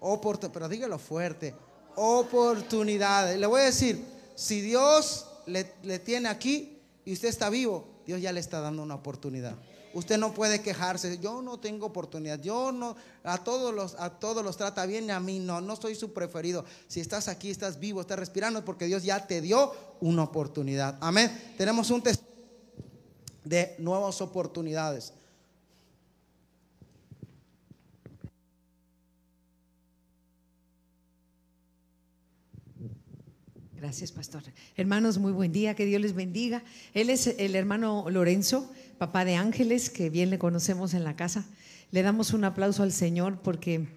Oportunidades, pero dígalo fuerte, oportunidades. Le voy a decir, si Dios le, le tiene aquí y usted está vivo, Dios ya le está dando una oportunidad. Usted no puede quejarse. Yo no tengo oportunidad. Yo no a todos los a todos los trata bien y a mí no. No soy su preferido. Si estás aquí, estás vivo, estás respirando, es porque Dios ya te dio una oportunidad. Amén. Tenemos un testimonio de nuevas oportunidades. Gracias, pastor. Hermanos, muy buen día, que Dios les bendiga. Él es el hermano Lorenzo, papá de Ángeles, que bien le conocemos en la casa. Le damos un aplauso al Señor porque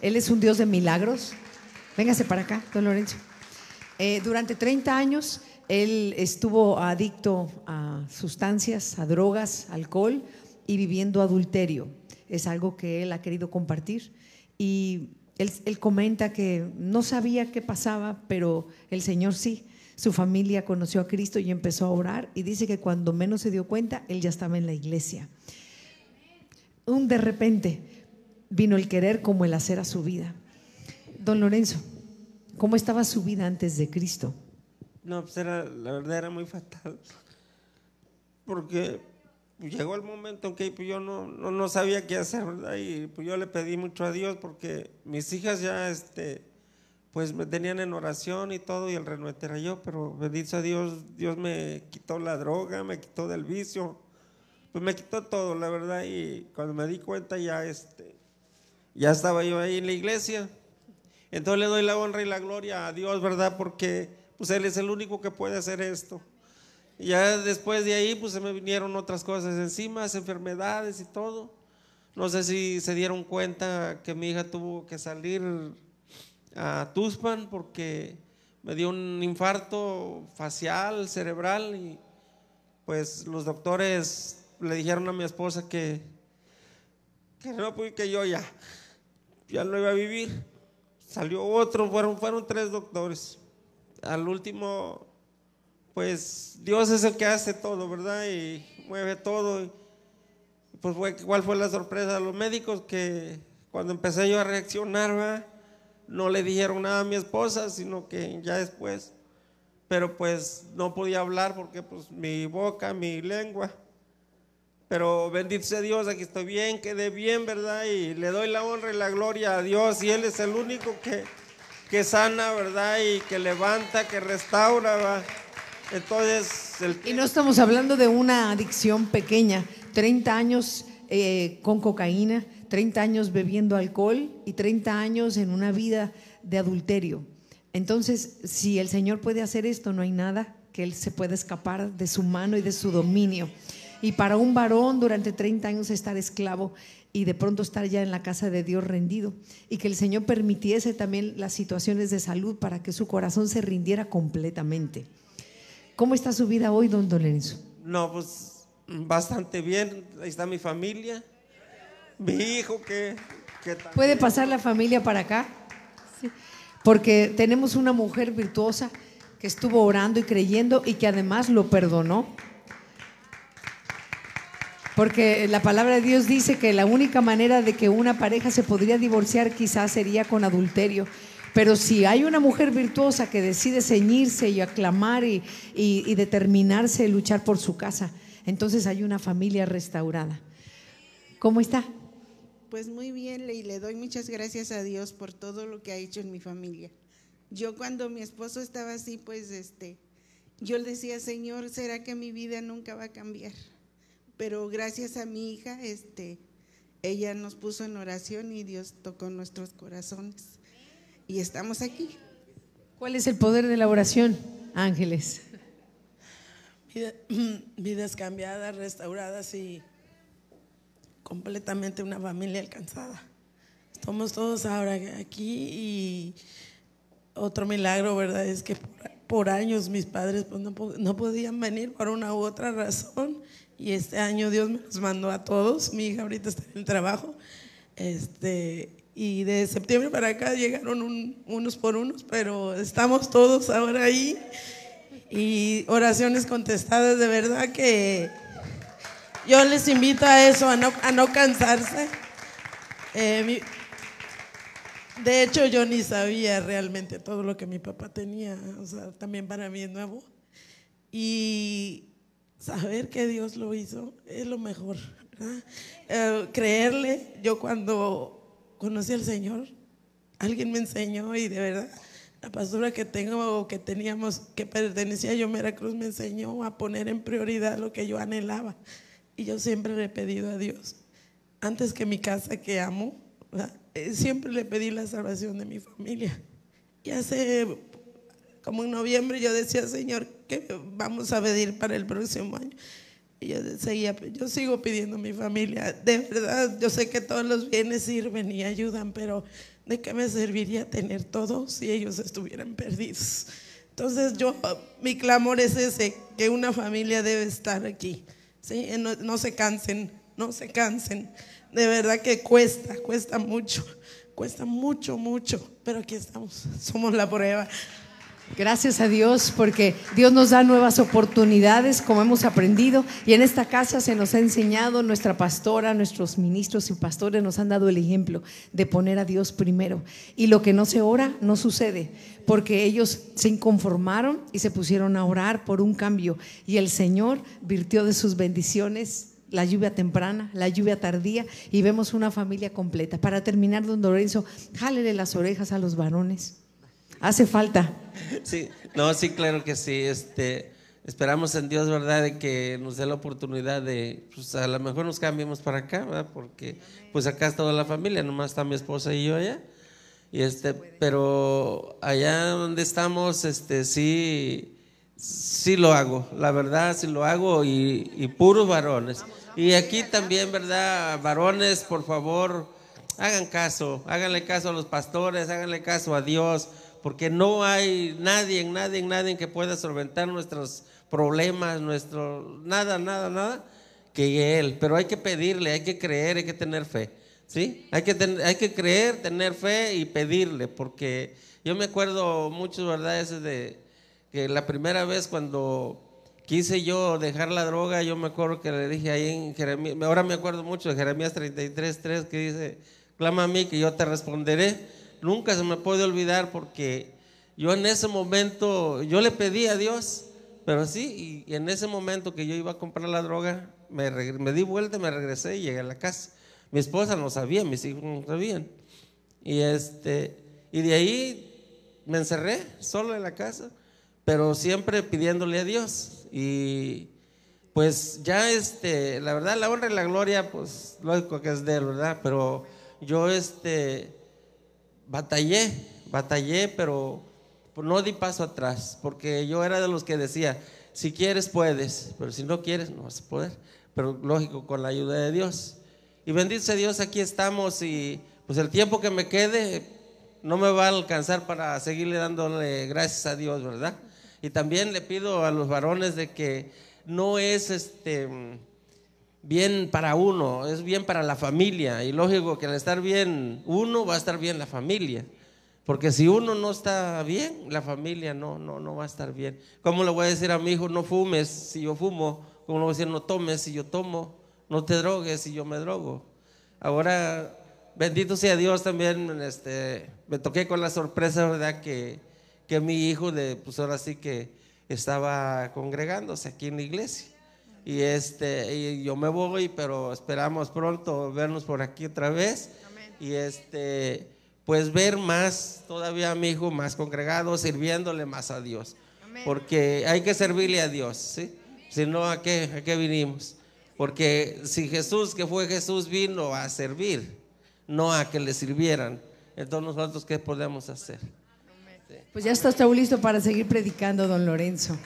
Él es un Dios de milagros. Véngase para acá, don Lorenzo. Eh, durante 30 años él estuvo adicto a sustancias, a drogas, alcohol y viviendo adulterio. Es algo que él ha querido compartir. Y él, comenta que no sabía qué pasaba, pero el Señor sí. Su familia conoció a Cristo y empezó a orar y dice que cuando menos se dio cuenta, él ya estaba en la iglesia. Un de repente vino el querer como el hacer a su vida. Don Lorenzo, ¿cómo estaba su vida antes de Cristo? No, pues era, la verdad era muy fatal. Porque llegó el momento en que pues, yo no, no, sabía qué hacer, ¿verdad? Y pues yo le pedí mucho a Dios porque mis hijas ya, este, pues me tenían en oración y todo y el renuente era yo, pero bendito sea Dios, Dios me quitó la droga, me quitó del vicio, pues me quitó todo, la verdad, y cuando me di cuenta ya este, ya estaba yo ahí en la iglesia. Entonces le doy la honra y la gloria a Dios, ¿verdad? Porque pues Él es el único que puede hacer esto. Y ya después de ahí, pues se me vinieron otras cosas encima, enfermedades y todo. No sé si se dieron cuenta que mi hija tuvo que salir a Tuspan porque me dio un infarto facial, cerebral y pues los doctores le dijeron a mi esposa que, que no, pues que yo ya, ya no iba a vivir. Salió otro, fueron, fueron tres doctores. Al último, pues Dios es el que hace todo, ¿verdad? Y mueve todo. Pues ¿cuál fue la sorpresa de los médicos? Que cuando empecé yo a reaccionar, ¿verdad? no le dijeron nada a mi esposa, sino que ya después, pero pues no podía hablar porque pues mi boca, mi lengua, pero bendito sea Dios, aquí estoy bien, quedé bien, ¿verdad? Y le doy la honra y la gloria a Dios y Él es el único que, que sana, ¿verdad? Y que levanta, que restaura, ¿verdad? Entonces... El... Y no estamos hablando de una adicción pequeña, 30 años eh, con cocaína, 30 años bebiendo alcohol y 30 años en una vida de adulterio. Entonces, si el Señor puede hacer esto, no hay nada que Él se pueda escapar de su mano y de su dominio. Y para un varón durante 30 años estar esclavo y de pronto estar ya en la casa de Dios rendido y que el Señor permitiese también las situaciones de salud para que su corazón se rindiera completamente. ¿Cómo está su vida hoy, don Lorenzo? No, pues bastante bien. Ahí está mi familia mi hijo que... ¿Puede pasar la familia para acá? Porque tenemos una mujer virtuosa que estuvo orando y creyendo y que además lo perdonó. Porque la palabra de Dios dice que la única manera de que una pareja se podría divorciar quizás sería con adulterio. Pero si hay una mujer virtuosa que decide ceñirse y aclamar y, y determinarse a luchar por su casa, entonces hay una familia restaurada. ¿Cómo está? Pues muy bien, y le doy muchas gracias a Dios por todo lo que ha hecho en mi familia. Yo cuando mi esposo estaba así, pues este, yo le decía, Señor, ¿será que mi vida nunca va a cambiar? Pero gracias a mi hija, este, ella nos puso en oración y Dios tocó nuestros corazones. Y estamos aquí. ¿Cuál es el poder de la oración, Ángeles? <clears throat> vidas cambiadas, restauradas y completamente una familia alcanzada. Estamos todos ahora aquí y otro milagro, ¿verdad? Es que por, años mis padres pues, no, podían venir por una u otra razón y este año Dios me los mandó a todos. Mi hija ahorita está en el trabajo. Este, y de septiembre para acá llegaron unos por unos, pero estamos todos ahora ahí y oraciones contestadas, de verdad que yo les invito a eso, a no, a no cansarse. Eh, de hecho, yo ni sabía realmente todo lo que mi papá tenía, o sea, también para mí es nuevo. Y saber que Dios lo hizo es lo mejor. Eh, creerle, yo cuando conocí al Señor, alguien me enseñó y de verdad, la pastora que tengo, que teníamos, que pertenecía a yo, Cruz, me enseñó a poner en prioridad lo que yo anhelaba. Y yo siempre le he pedido a Dios, antes que mi casa que amo, eh, siempre le pedí la salvación de mi familia. Y hace como en noviembre yo decía, Señor, ¿qué vamos a pedir para el próximo año? Y yo, seguía, yo sigo pidiendo a mi familia. De verdad, yo sé que todos los bienes sirven y ayudan, pero ¿de qué me serviría tener todo si ellos estuvieran perdidos? Entonces yo, mi clamor es ese, que una familia debe estar aquí. ¿sí? No, se cansen, no se cansen. De verdad que cuesta, cuesta mucho, cuesta mucho, mucho, pero aquí estamos, somos la prueba. Gracias a Dios porque Dios nos da nuevas oportunidades como hemos aprendido y en esta casa se nos ha enseñado nuestra pastora, nuestros ministros y pastores nos han dado el ejemplo de poner a Dios primero y lo que no se ora no sucede porque ellos se inconformaron y se pusieron a orar por un cambio y el Señor virtió de sus bendiciones la lluvia temprana, la lluvia tardía y vemos una familia completa. Para terminar, don Lorenzo, jálele las orejas a los varones. Hace falta. Sí, no, sí, claro que sí. Este, esperamos en Dios, ¿verdad?, de que nos dé la oportunidad de, pues a lo mejor nos cambiemos para acá, ¿verdad? Porque pues acá está toda la familia, nomás está mi esposa y yo allá. Y este, pero allá donde estamos, este, sí, sí lo hago, la verdad, sí lo hago y, y puros varones. Y aquí también, ¿verdad? Varones, por favor, hagan caso, háganle caso a los pastores, háganle caso a Dios, porque no hay nadie, nadie, nadie que pueda solventar nuestros problemas, nuestro, nada, nada, nada, que Él. Pero hay que pedirle, hay que creer, hay que tener fe. ¿Sí? Hay que, hay que creer, tener fe y pedirle, porque yo me acuerdo mucho, ¿verdad? Ese de que la primera vez cuando quise yo dejar la droga, yo me acuerdo que le dije ahí en Jeremías, ahora me acuerdo mucho de Jeremías 33, 3, que dice, clama a mí que yo te responderé. Nunca se me puede olvidar porque yo en ese momento, yo le pedí a Dios, pero sí, y, en ese momento que yo iba a comprar la droga, me di vuelta, me regresé y llegué a la casa. Mi esposa no sabía, mis hijos no sabían. Y, este, y de ahí me encerré solo en la casa, pero siempre pidiéndole a Dios. Y pues ya, este, la verdad, la honra y la gloria, pues lógico que es de él, ¿verdad? Pero yo, este, batallé, batallé, pero no di paso atrás, porque yo era de los que decía, si quieres puedes, pero si no quieres no vas a poder, pero lógico, con la ayuda de Dios. Y bendice Dios, aquí estamos y pues el tiempo que me quede no me va a alcanzar para seguirle dándole gracias a Dios, ¿verdad? Y también le pido a los varones de que no es este bien para uno, es bien para la familia. Y lógico que al estar bien uno va a estar bien la familia. Porque si uno no está bien, la familia no, no, no va a estar bien. ¿Cómo le voy a decir a mi hijo, no fumes si yo fumo? ¿Cómo le voy a decir, no tomes si yo tomo? No te drogues si yo me drogo. Ahora, bendito sea Dios también, este, me toqué con la sorpresa, ¿verdad? Que, que mi hijo, de, pues ahora sí que estaba congregándose aquí en la iglesia. Y, este, y yo me voy, pero esperamos pronto vernos por aquí otra vez. Y este, pues ver más, todavía a mi hijo más congregado, sirviéndole más a Dios. Porque hay que servirle a Dios, ¿sí? Si no, ¿a qué, ¿a qué vinimos? Porque si Jesús, que fue Jesús, vino a servir, no a que le sirvieran, entonces nosotros, ¿qué podemos hacer? Pues ya está usted listo para seguir predicando, don Lorenzo.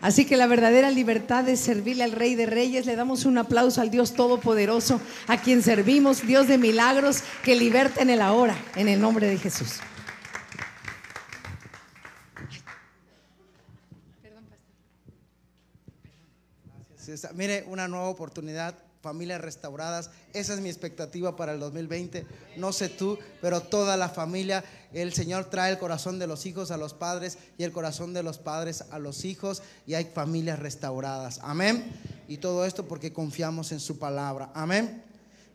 Así que la verdadera libertad es servirle al Rey de Reyes. Le damos un aplauso al Dios Todopoderoso, a quien servimos, Dios de milagros, que liberta en el ahora, en el nombre de Jesús. Está. Mire, una nueva oportunidad, familias restauradas. Esa es mi expectativa para el 2020. No sé tú, pero toda la familia. El Señor trae el corazón de los hijos a los padres y el corazón de los padres a los hijos y hay familias restauradas. Amén. Y todo esto porque confiamos en su palabra. Amén.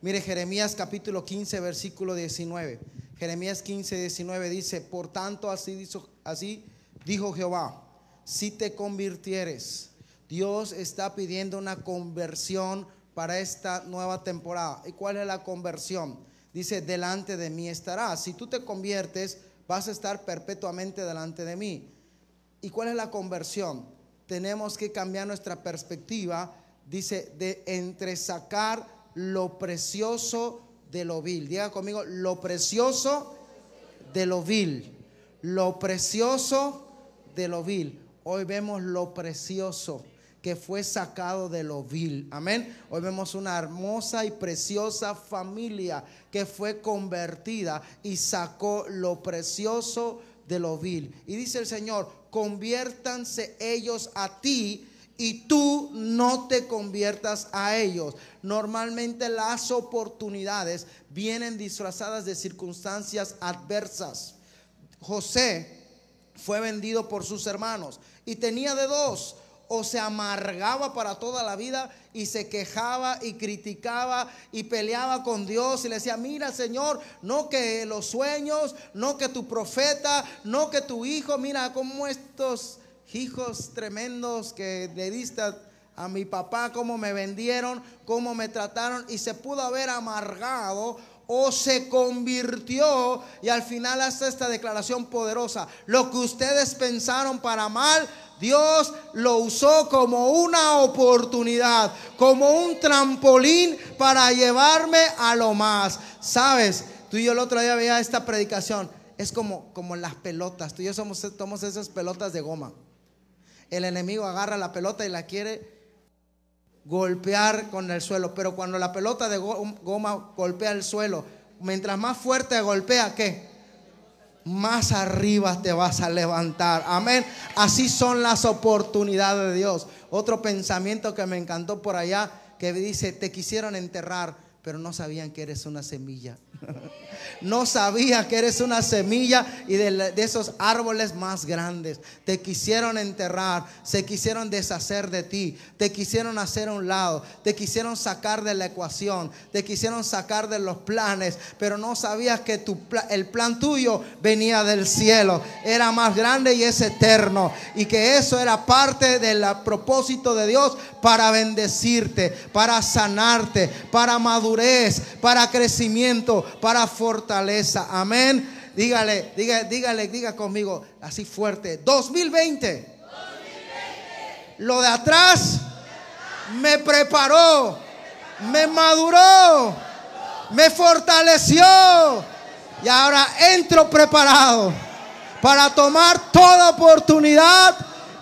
Mire, Jeremías capítulo 15, versículo 19. Jeremías 15, 19 dice, por tanto así, dijo- así dijo Jehová, si te convirtieres, Dios está pidiendo una conversión para esta nueva temporada. ¿Y cuál es la conversión? Dice, delante de mí estarás. Si tú te conviertes, vas a estar perpetuamente delante de mí. ¿Y cuál es la conversión? Tenemos que cambiar nuestra perspectiva, dice, de entresacar lo precioso de lo vil. Diga conmigo, lo precioso de lo vil. Lo precioso de lo vil. Hoy vemos lo precioso que fue sacado de lo vil. Amén. Hoy vemos una hermosa y preciosa familia que fue convertida y sacó lo precioso de lo vil. Y dice el Señor, conviértanse ellos a ti y tú no te conviertas a ellos. Normalmente las oportunidades vienen disfrazadas de circunstancias adversas. José fue vendido por sus hermanos y tenía de dos. O se amargaba para toda la vida y se quejaba y criticaba y peleaba con Dios y le decía, mira Señor, no que los sueños, no que tu profeta, no que tu hijo, mira cómo estos hijos tremendos que le diste a- mi papá, cómo me vendieron, cómo me trataron y se pudo haber amargado o se convirtió y al final hace esta declaración poderosa. Lo que ustedes pensaron para mal, Dios lo usó como una oportunidad, como un trampolín para llevarme a lo más. Sabes, tú y yo el otro día veía esta predicación. Es como, como las pelotas. Tú y yo somos, somos esas pelotas de goma. El enemigo agarra la pelota y la quiere golpear con el suelo. Pero cuando la pelota de go- goma golpea el suelo, mientras más fuerte golpea, ¿qué? Más arriba te vas a levantar. Amén. Así son las oportunidades de Dios. Otro pensamiento que me encantó por allá, que dice, te quisieron enterrar, pero no sabían que eres una semilla. <laughs> No sabía que eres una semilla y de, esos árboles más grandes. Te quisieron enterrar, se quisieron deshacer de ti, te quisieron hacer a un lado, te quisieron sacar de la ecuación, te quisieron sacar de los planes, pero no sabías que tu el plan tuyo venía del cielo, era más grande y es eterno, y que eso era parte del propósito de Dios para bendecirte, para sanarte, para para crecimiento, para fortaleza. Amén. Dígale, diga, dígale, diga conmigo así fuerte. 2020. Lo de atrás me preparó, me maduró, me fortaleció y ahora entro preparado para tomar toda oportunidad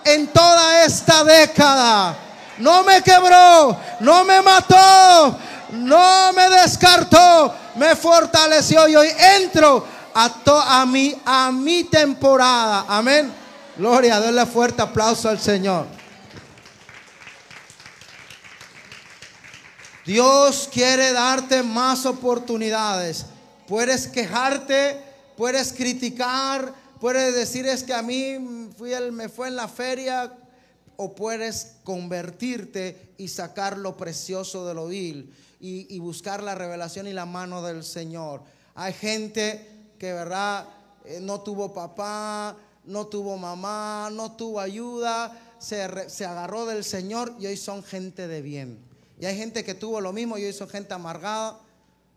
en toda esta década. No me quebró, no me mató, no me descartó, me fortaleció y hoy entro a, to- mi, a temporada. Amén. Gloria, denle fuerte aplauso al Señor. Dios quiere darte más oportunidades. Puedes quejarte, puedes criticar, puedes decir es que a mí fui me fue en la feria o puedes convertirte y sacar lo precioso de lo vil y, buscar la revelación y la mano del Señor. Hay gente que, ¿verdad? Eh, no tuvo papá, no tuvo mamá, no tuvo ayuda, se, se agarró del Señor y hoy son gente de bien. Y hay gente que tuvo lo mismo y hoy son gente amargada,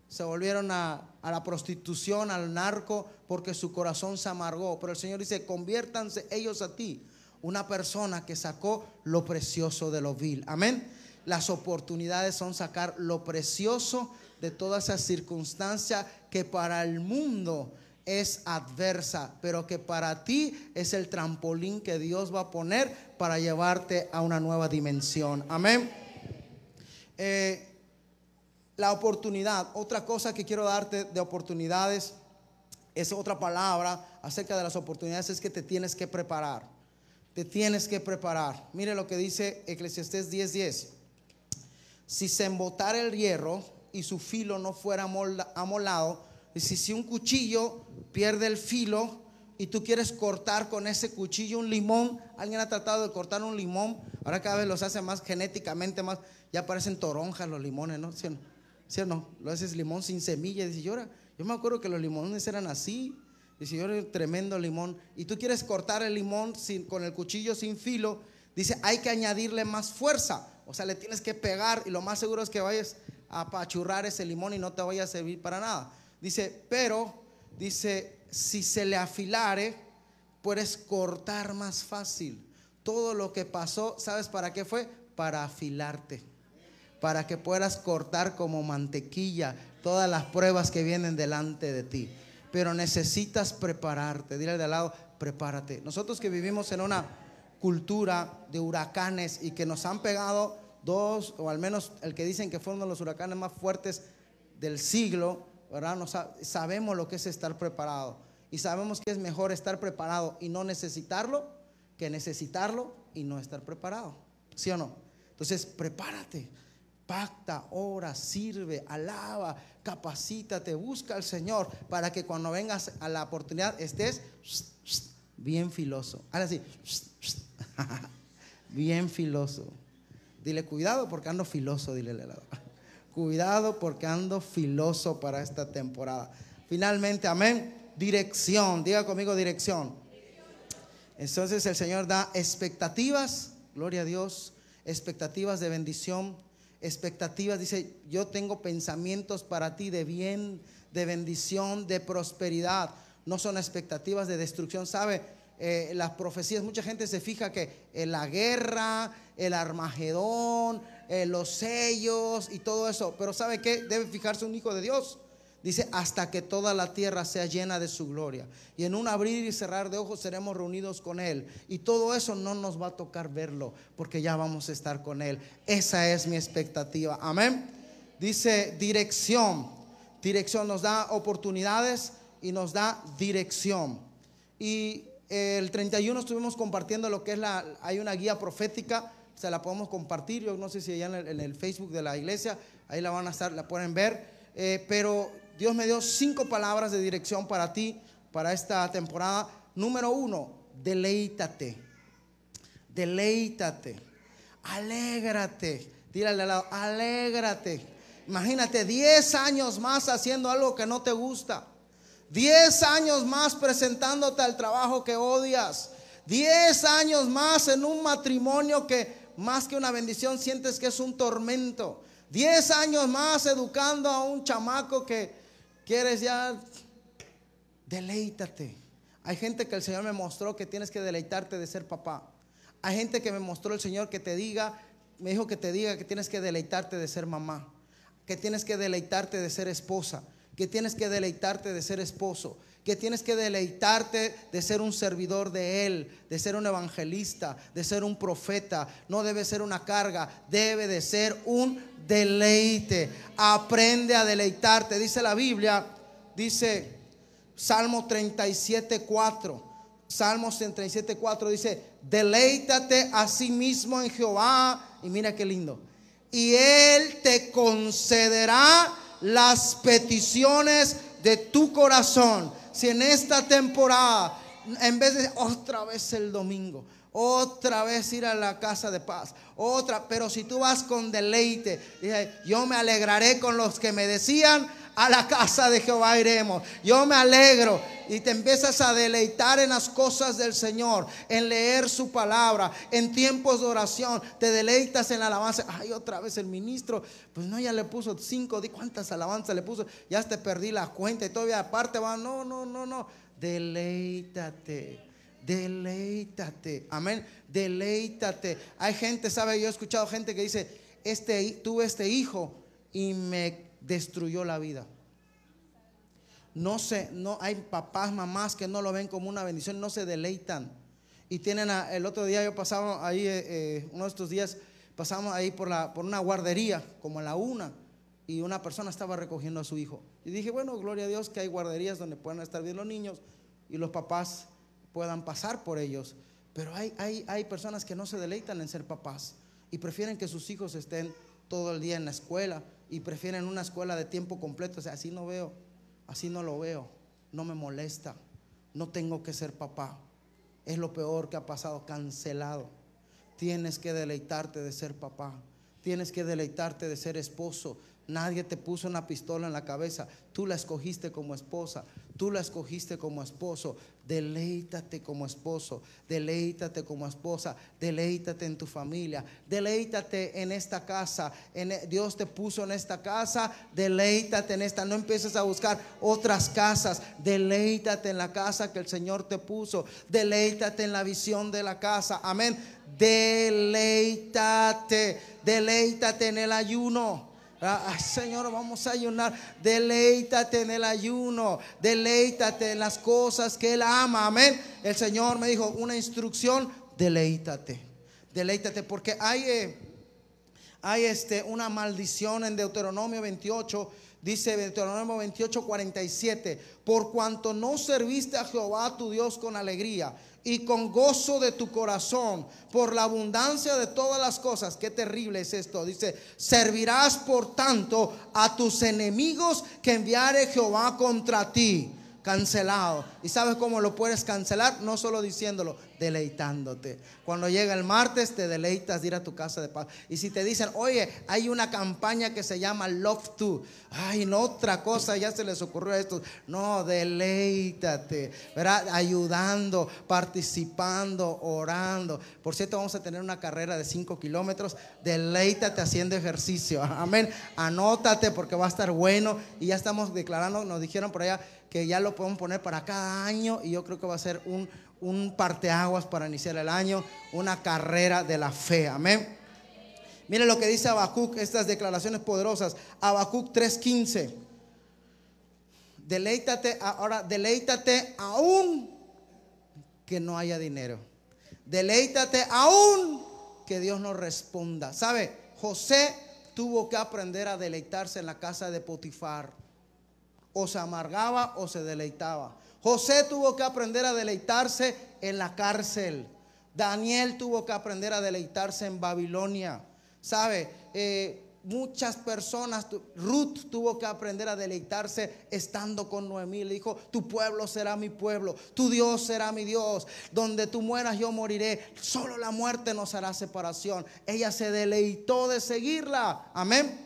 se volvieron a, a la prostitución, al narco, porque su corazón se amargó. Pero el Señor dice, conviértanse ellos a ti, una persona que sacó lo precioso de lo vil. Amén. Las oportunidades son sacar lo precioso de toda esa circunstancia que para el mundo es adversa, pero que para ti es el trampolín que Dios va a poner para llevarte a una nueva dimensión. Amén. Eh, la oportunidad, otra cosa que quiero darte de oportunidades, es otra palabra acerca de las oportunidades, es que te tienes que preparar. Te tienes que preparar. Mire lo que dice Eclesiastés 10:10. Si se embotara el hierro y su filo no fuera amolado, y si, un cuchillo pierde el filo y tú quieres cortar con ese cuchillo un limón, alguien ha tratado de cortar un limón, ahora cada vez los hace más genéticamente más, ya parecen toronjas los limones, ¿no? ¿Sí no? ¿Sí no? Lo haces limón sin semilla, dice, yo, yo me acuerdo que los limones eran así, dice, yo era un tremendo limón, y tú quieres cortar el limón sin, con el cuchillo sin filo, dice, hay que añadirle más fuerza, o sea, le tienes que pegar y lo más seguro es que vayas a apachurrar ese limón y no te vaya a servir para nada. Dice, pero, dice, si se le afilare, puedes cortar más fácil. Todo lo que pasó, ¿sabes para qué fue? Para afilarte. Para que puedas cortar como mantequilla todas las pruebas que vienen delante de ti. Pero necesitas prepararte. Dile al de al lado, prepárate. Nosotros que vivimos en una cultura de huracanes y que nos han pegado dos, o al menos el que dicen que fueron los huracanes más fuertes del siglo, ¿verdad? No sa- sabemos lo que es estar preparado. Y sabemos que es mejor estar preparado y no necesitarlo que necesitarlo y no estar preparado. ¿Sí o no? Entonces, prepárate. Pacta, ora, sirve, alaba, capacítate, busca al Señor para que cuando vengas a la oportunidad estés bien filoso. Ahora sí, <laughs> bien filoso. Dile, cuidado porque ando filoso, dile. <laughs> Cuidado porque ando filoso para esta temporada. Finalmente, amén. Dirección, diga conmigo dirección. Entonces el Señor da expectativas, gloria a Dios, expectativas de bendición, expectativas. Dice, yo tengo pensamientos para ti de bien, de bendición, de prosperidad. No son expectativas de destrucción. ¿Sabe? Eh, las profecías, mucha gente se fija que en la guerra, el Armagedón, eh, los sellos y todo eso. Pero ¿sabe qué? Debe fijarse un hijo de Dios. Dice, hasta que toda la tierra sea llena de su gloria. Y en un abrir y cerrar de ojos seremos reunidos con Él. Y todo eso no nos va a tocar verlo, porque ya vamos a estar con Él. Esa es mi expectativa. Amén. Dice dirección. Dirección nos da oportunidades y nos da dirección. Y el 31 estuvimos compartiendo lo que es la, hay una guía profética, se la podemos compartir, yo no sé si allá en el, Facebook de la iglesia, ahí la van a estar, la pueden ver, Eh, pero Dios me dio cinco palabras de dirección para ti, para esta temporada. Número uno, deleítate, deleítate, alégrate, dile al lado, alégrate. Imagínate 10 años más haciendo algo que no te gusta. 10 años más presentándote al trabajo que odias. 10 años más en un matrimonio que más que una bendición sientes que es un tormento. 10 años más educando a un chamaco que quieres ya deleítate. Hay gente que el Señor me mostró que tienes que deleitarte de ser papá. Hay gente que me mostró el Señor que te diga, me dijo que te diga que tienes que deleitarte de ser mamá, que tienes que deleitarte de ser esposa, que tienes que deleitarte de ser esposo, que tienes que deleitarte de ser un servidor de Él, de ser un evangelista, de ser un profeta. No debe ser una carga, debe de ser un deleite. Aprende a deleitarte. Dice la Biblia, dice Salmo 37, 4. Salmos 37, 4 dice, deleítate a sí mismo en Jehová. Y mira qué lindo. Y Él te concederá las peticiones de tu corazón. Si en esta temporada, en vez de otra vez el domingo, otra vez ir a la casa de paz, otra, pero si tú vas con deleite, yo me alegraré con los que me decían, a la casa de Jehová iremos. Yo me alegro y te empiezas a deleitar en las cosas del Señor, en leer su palabra, en tiempos de oración, te deleitas en la alabanza. Ay, otra vez el ministro, pues no, ya le puso cinco, di cuántas alabanzas le puso, ya te perdí la cuenta y todavía aparte va, no, no, no, no, deleítate. Deleítate, amén. Deleítate. Hay gente, sabe, yo he escuchado gente que dice, este, tuve este hijo y me destruyó la vida. No sé, no hay papás, mamás que no lo ven como una bendición, no se deleitan. Y tienen a- el otro día yo pasaba ahí, eh, eh, uno de estos días, pasamos ahí por, la, por una guardería, como a la una, y una persona estaba recogiendo a su hijo. Y dije, bueno, gloria a Dios que hay guarderías donde puedan estar bien los niños y los papás puedan pasar por ellos. Pero hay, hay, hay personas que no se deleitan en ser papás y prefieren que sus hijos estén todo el día en la escuela y prefieren una escuela de tiempo completo. O sea, así no veo, así no lo veo, no me molesta, no tengo que ser papá. Es lo peor que ha pasado, cancelado. Tienes que deleitarte de ser papá, tienes que deleitarte de ser esposo. Nadie te puso una pistola en la cabeza, tú la escogiste como esposa, tú la escogiste como esposo. Deleítate como esposo, deleítate como esposa, deleítate en tu familia, deleítate en esta casa. En, e, Dios te puso en esta casa, deleítate en esta. No empieces a buscar otras casas, deleítate en la casa que el Señor te puso, deleítate en la visión de la casa. Amén. Deleítate, deleítate en el ayuno. Ah, Señor, vamos a ayunar. Deleítate en el ayuno. Deleítate en las cosas que Él ama. Amén. El Señor me dijo una instrucción. Deleítate. Deleítate. Porque hay, eh, hay este, una maldición en Deuteronomio 28. Dice Deuteronomio 28, 47. Por cuanto no serviste a Jehová tu Dios con alegría y con gozo de tu corazón, por la abundancia de todas las cosas. Qué terrible es esto. Dice, servirás por tanto a tus enemigos que enviare Jehová contra ti. cancelado. ¿Y sabes cómo lo puedes cancelar? No solo diciéndolo, deleitándote. Cuando llega el martes, te deleitas de ir a tu casa de paz. Y si te dicen, oye, hay una campaña que se llama Love To. Ay, no, otra cosa, ya se les ocurrió esto. No, deleítate, ¿verdad? Ayudando, participando, orando. Por cierto, vamos a tener una carrera de 5 kilómetros. Deleítate haciendo ejercicio. <laughs> Amén. Anótate porque va a estar bueno. Y ya estamos declarando, nos dijeron por allá que ya lo podemos poner para cada año y yo creo que va a ser un, un parteaguas para iniciar el año, una carrera de la fe. Amén. Mire lo que dice Habacuc, estas declaraciones poderosas. Habacuc 3:15. Deleítate, ahora deleítate aún que no haya dinero. Deleítate aún que Dios no responda. ¿Sabe? José tuvo que aprender a deleitarse en la casa de Potifar. O se amargaba o se deleitaba. José tuvo que aprender a deleitarse en la cárcel. Daniel tuvo que aprender a deleitarse en Babilonia. ¿Sabe? Eh, muchas personas, Ruth tuvo que aprender a deleitarse estando con Noemí. Le dijo, tu pueblo será mi pueblo, tu Dios será mi Dios. Donde tú mueras yo moriré. Solo la muerte nos hará separación. Ella se deleitó de seguirla. Amén.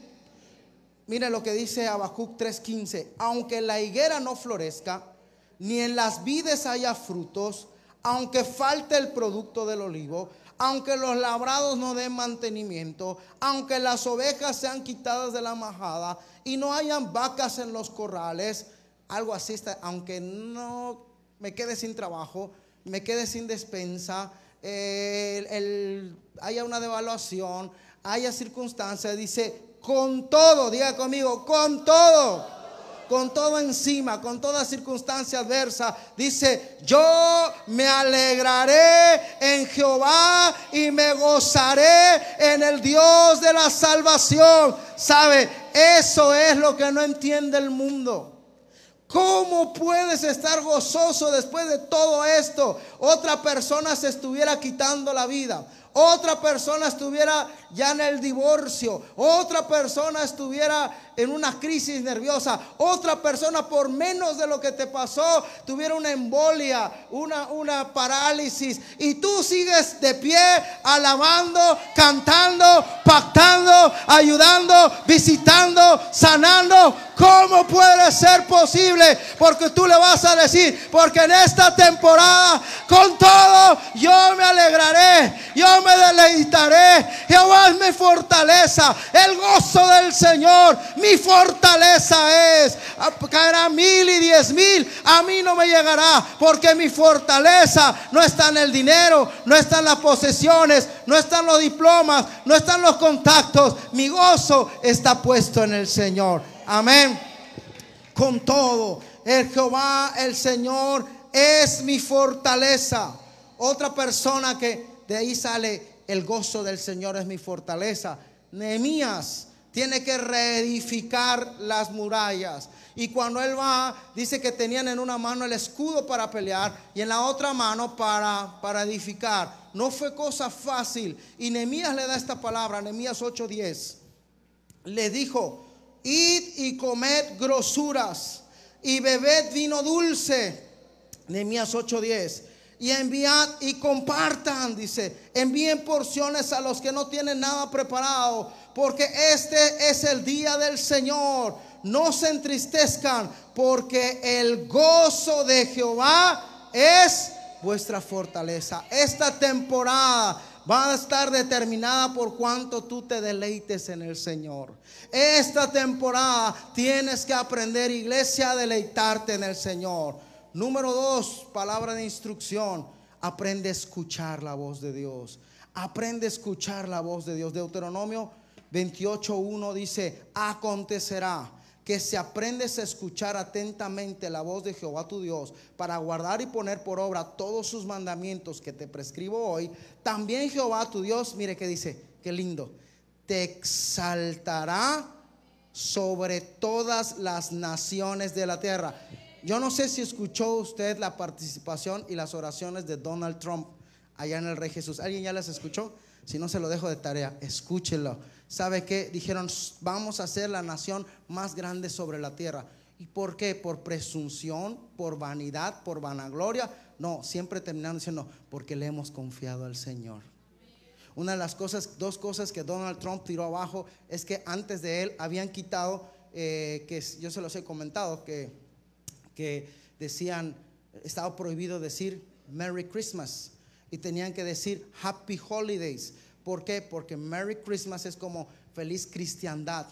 Mire lo que dice Habacuc 3:15. Aunque la higuera no florezca, ni en las vides haya frutos, aunque falte el producto del olivo, aunque los labrados no den mantenimiento, aunque las ovejas sean quitadas de la majada y no hayan vacas en los corrales, algo así aunque no me quede sin trabajo, me quede sin despensa, eh, haya una devaluación, haya circunstancias, dice, con todo, diga conmigo, con todo con todo encima, con toda circunstancia adversa, dice, yo me alegraré en Jehová y me gozaré en el Dios de la salvación. ¿Sabe? Eso es lo que no entiende el mundo. ¿Cómo puedes estar gozoso después de todo esto? Otra persona se estuviera quitando la vida. Otra persona estuviera ya en el divorcio. Otra persona estuviera en una crisis nerviosa. Otra persona por menos de lo que te pasó tuviera una embolia, una, una parálisis. Y tú sigues de pie alabando, cantando, pactando, ayudando, visitando, sanando. ¿Cómo puede ser posible? Porque tú le vas a decir, porque en esta temporada, con todo, yo me alegraré, yo me deleitaré. Jehová es mi fortaleza, el gozo del Señor, mi fortaleza es. Caerá mil y diez mil, a mí no me llegará, porque mi fortaleza no está en el dinero, no está en las posesiones, no está en los diplomas, no está en los contactos. Mi gozo está puesto en el Señor. Amén. Con todo, el Jehová, el Señor, es mi fortaleza. Otra persona que de ahí sale el gozo del Señor es mi fortaleza. Nehemías tiene que reedificar las murallas. Y cuando él va, dice que tenían en una mano el escudo para pelear y en la otra mano para, para edificar. No fue cosa fácil. Y Nehemías le da esta palabra, Nehemías 8:10. Le dijo, id y comed grosuras y bebed vino dulce. Nehemías 8:10. Y enviad y compartan, dice, envíen porciones a los que no tienen nada preparado, porque este es el día del Señor. No se entristezcan, porque el gozo de Jehová es vuestra fortaleza. Esta temporada va a estar determinada por cuánto tú te deleites en el Señor. Esta temporada tienes que aprender, iglesia, a deleitarte en el Señor. Número dos, palabra de instrucción. Aprende a escuchar la voz de Dios. Aprende a escuchar la voz de Dios. Deuteronomio 28.1 dice, acontecerá que si aprendes a escuchar atentamente la voz de Jehová tu Dios para guardar y poner por obra todos sus mandamientos que te prescribo hoy, también Jehová tu Dios, mire que dice, qué lindo, te exaltará sobre todas las naciones de la tierra. Yo no sé si escuchó usted la participación y las oraciones de Donald Trump allá en el Rey Jesús. ¿Alguien ya las escuchó? Si no se lo dejo de tarea, escúchelo. ¿Sabe qué? Dijeron, vamos a ser la nación más grande sobre la tierra. ¿Y por qué? ¿Por presunción? ¿Por vanidad? ¿Por vanagloria? No, siempre terminando diciendo, porque le hemos confiado al Señor. Una de las cosas, dos cosas que Donald Trump tiró abajo es que antes de él habían quitado, eh, que yo se los he comentado, que, que decían, estaba prohibido decir Merry Christmas y tenían que decir Happy Holidays. ¿Por qué? Porque Merry Christmas es como feliz cristiandad.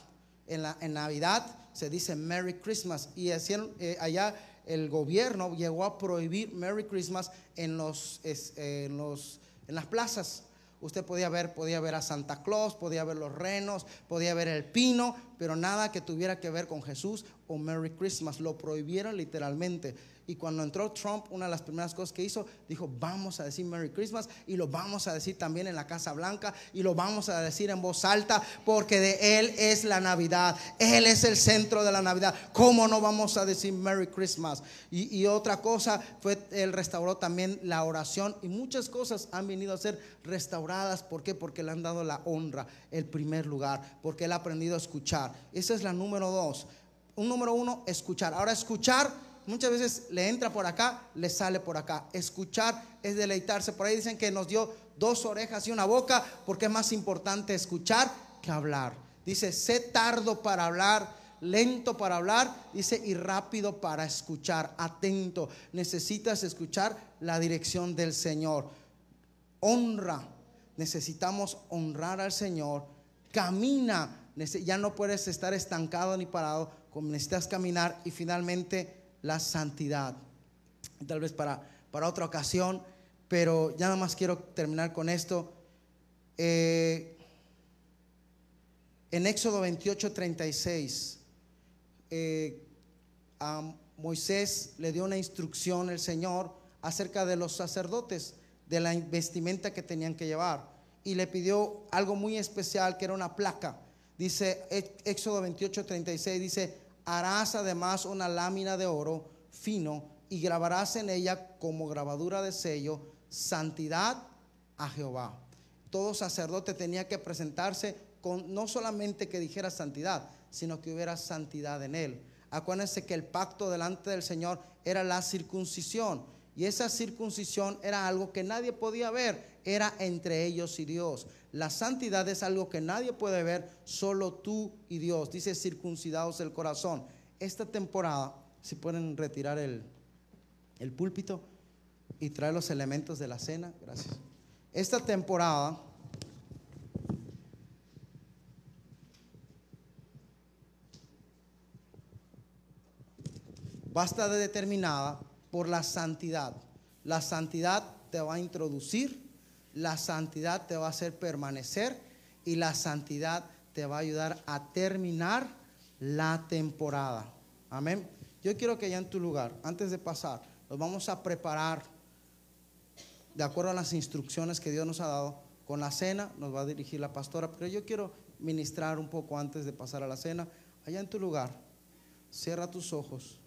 En, la, en Navidad se dice Merry Christmas y hacían, eh, allá el gobierno llegó a prohibir Merry Christmas en, los, en, los, en las plazas. Usted podía ver, podía ver a Santa Claus, podía ver los renos, podía ver el pino, pero nada que tuviera que ver con Jesús o Merry Christmas. Lo prohibieron literalmente. Y cuando entró Trump, una de las primeras cosas que hizo, dijo, vamos a decir Merry Christmas y lo vamos a decir también en la Casa Blanca y lo vamos a decir en voz alta porque de Él es la Navidad. Él es el centro de la Navidad. ¿Cómo no vamos a decir Merry Christmas? Y, otra cosa fue, Él restauró también la oración y muchas cosas han venido a ser restauradas. ¿Por qué? Porque le han dado la honra, el primer lugar, porque Él ha aprendido a escuchar. Esa es la número dos. Un número uno, escuchar. Ahora escuchar muchas veces le entra por acá, le sale por acá. Escuchar es deleitarse. Por ahí dicen que nos dio dos orejas y una boca porque es más importante escuchar que hablar. Dice, sé tardo para hablar, lento para hablar, dice, y rápido para escuchar, atento. Necesitas escuchar la dirección del Señor. Honra. Necesitamos honrar al Señor. Camina. Ya no puedes estar estancado ni parado. Necesitas caminar y finalmente la santidad. Tal vez para, para otra ocasión, pero ya nada más quiero terminar con esto. Eh, en Éxodo 28, 36, eh, a Moisés le dio una instrucción el Señor acerca de los sacerdotes, de la vestimenta que tenían que llevar. Y le pidió algo muy especial, que era una placa. Dice Éxodo 28, 36, dice, harás además una lámina de oro fino y grabarás en ella como grabadura de sello santidad a Jehová. Todo sacerdote tenía que presentarse con no solamente que dijera santidad, sino que hubiera santidad en él. Acuérdense que el pacto delante del Señor era la circuncisión. Y esa circuncisión era algo que nadie podía ver, era entre ellos y Dios. La santidad es algo que nadie puede ver, solo tú y Dios. Dice circuncidados el corazón. Esta temporada, si pueden retirar el, el púlpito y traer los elementos de la cena, gracias. Esta temporada va a estar determinada por la santidad. La santidad te va a introducir, la santidad te va a hacer permanecer y la santidad te va a ayudar a terminar la temporada. Amén. Yo quiero que ya en tu lugar, antes de pasar, nos vamos a preparar de acuerdo a las instrucciones que Dios nos ha dado. Con la cena nos va a dirigir la pastora, pero yo quiero ministrar un poco antes de pasar a la cena. Allá en tu lugar, cierra tus ojos.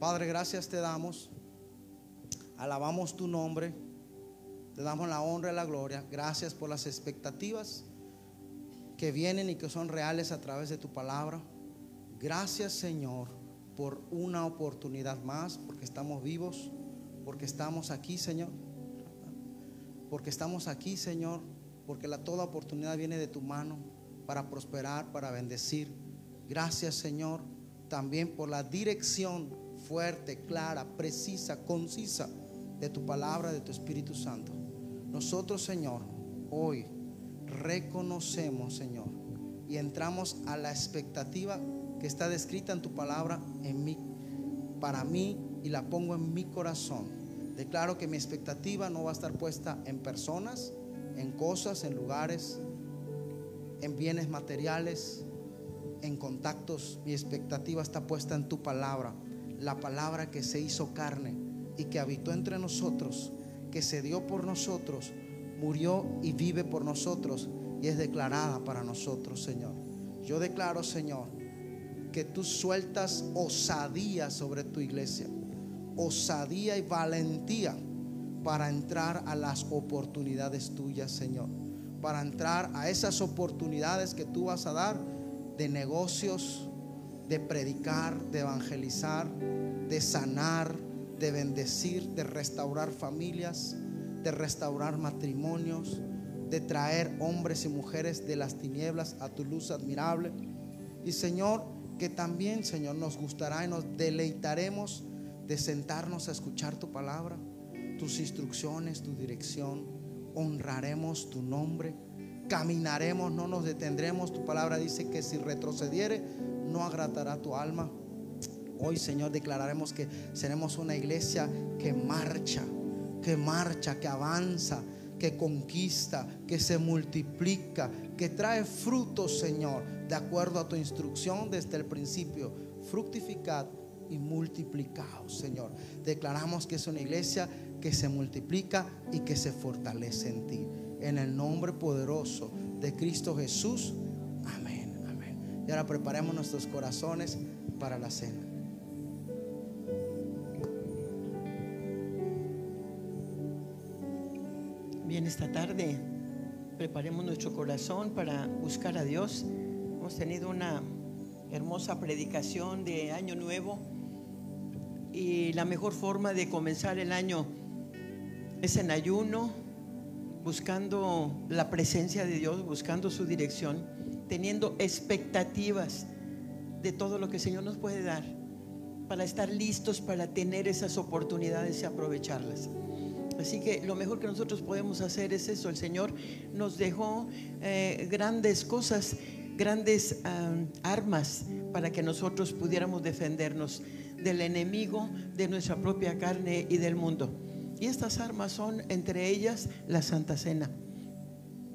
Padre, gracias te damos. Alabamos tu nombre. Te damos la honra y la gloria. Gracias por las expectativas que vienen y que son reales a través de tu palabra. Gracias Señor por una oportunidad más, porque estamos vivos, porque estamos aquí Señor. Porque estamos aquí Señor, porque la, toda oportunidad viene de tu mano para prosperar, para bendecir. Gracias Señor también por la dirección fuerte, clara, precisa, concisa de tu palabra, de tu Espíritu Santo. Nosotros, Señor, hoy reconocemos, Señor, y entramos a la expectativa que está descrita en tu palabra en mí, para mí, y la pongo en mi corazón. Declaro que mi expectativa no va a estar puesta en personas, en cosas, en lugares, en bienes materiales, en contactos. Mi expectativa está puesta en tu palabra la palabra que se hizo carne y que habitó entre nosotros, que se dio por nosotros, murió y vive por nosotros y es declarada para nosotros, Señor. Yo declaro, Señor, que tú sueltas osadía sobre tu iglesia, osadía y valentía para entrar a las oportunidades tuyas, Señor. para entrar a esas oportunidades que tú vas a dar de negocios, de predicar, de evangelizar, de sanar, de bendecir, de restaurar familias, de restaurar matrimonios, de traer hombres y mujeres de las tinieblas a tu luz admirable. Y Señor, que también, Señor, nos gustará y nos deleitaremos de sentarnos a escuchar tu palabra, tus instrucciones, tu dirección. Honraremos tu nombre, caminaremos, no nos detendremos. Tu palabra dice que si retrocediere, no agradará tu alma. Hoy, Señor, declararemos que seremos una iglesia que marcha, que marcha, que avanza, que conquista, que se multiplica, que trae frutos, Señor, de acuerdo a tu instrucción desde el principio. Fructificad y multiplicaos, Señor. Declaramos que es una iglesia que se multiplica y que se fortalece en ti. En el nombre poderoso de Cristo Jesús. Amén, amén. Y ahora preparemos nuestros corazones para la cena. Bien, esta tarde preparemos nuestro corazón para buscar a Dios. Hemos tenido una hermosa predicación de Año Nuevo y la mejor forma de comenzar el año es en ayuno, buscando la presencia de Dios, buscando su dirección, teniendo expectativas de todo lo que el Señor nos puede dar para estar listos para tener esas oportunidades y aprovecharlas. Así que lo mejor que nosotros podemos hacer es eso. El Señor nos dejó eh, grandes cosas, grandes armas para que nosotros pudiéramos defendernos del enemigo, de nuestra propia carne y del mundo. Y estas armas son entre ellas la Santa Cena.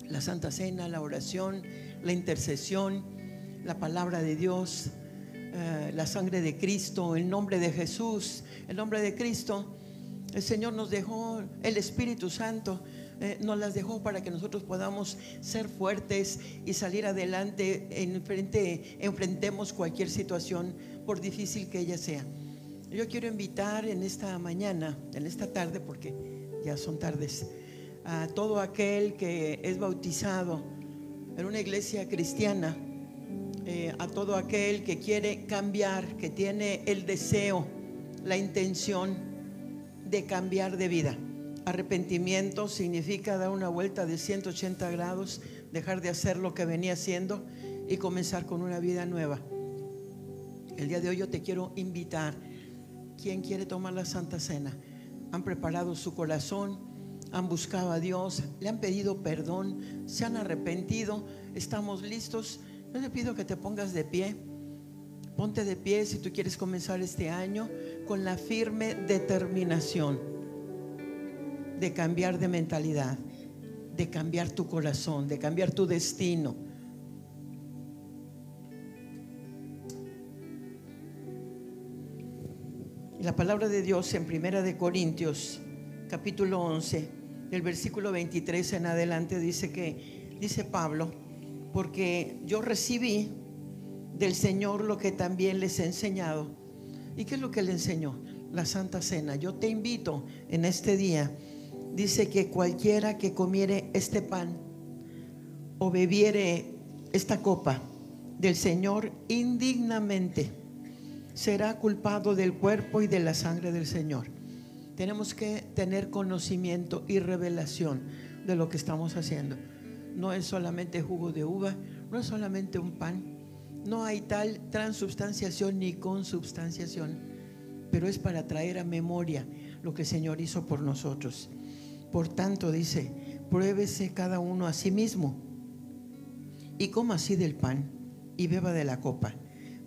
La Santa Cena, la oración, la intercesión, la palabra de Dios, eh, la sangre de Cristo, el nombre de Jesús, el nombre de Cristo. El Señor nos dejó el Espíritu Santo, eh, nos las dejó para que nosotros podamos ser fuertes y salir adelante, en frente, enfrentemos cualquier situación, por difícil que ella sea. Yo quiero invitar en esta mañana, en esta tarde, porque ya son tardes, a todo aquel que es bautizado en una iglesia cristiana, eh, a todo aquel que quiere cambiar, que tiene el deseo, la intención de cambiar de vida. Arrepentimiento significa dar una vuelta de 180 grados, dejar de hacer lo que venía haciendo y comenzar con una vida nueva. El día de hoy yo te quiero invitar. ¿Quién quiere tomar la Santa Cena? Han preparado su corazón, han buscado a Dios, le han pedido perdón, se han arrepentido, estamos listos. Yo te pido que te pongas de pie. Ponte de pie si tú quieres comenzar este año con la firme determinación de cambiar de mentalidad, de cambiar tu corazón, de cambiar tu destino. La palabra de Dios en Primera de Corintios, capítulo 11, del versículo 23 en adelante dice que dice Pablo, porque yo recibí del Señor lo que también les he enseñado. ¿Y qué es lo que le enseñó? La Santa Cena. Yo te invito en este día. Dice que cualquiera que comiere este pan o bebiere esta copa del Señor indignamente será culpado del cuerpo y de la sangre del Señor. Tenemos que tener conocimiento y revelación de lo que estamos haciendo. No es solamente jugo de uva, no es solamente un pan, no hay tal transubstanciación ni consubstanciación, pero es para traer a memoria lo que el Señor hizo por nosotros. Por tanto, dice, pruébese cada uno a sí mismo y coma así del pan y beba de la copa,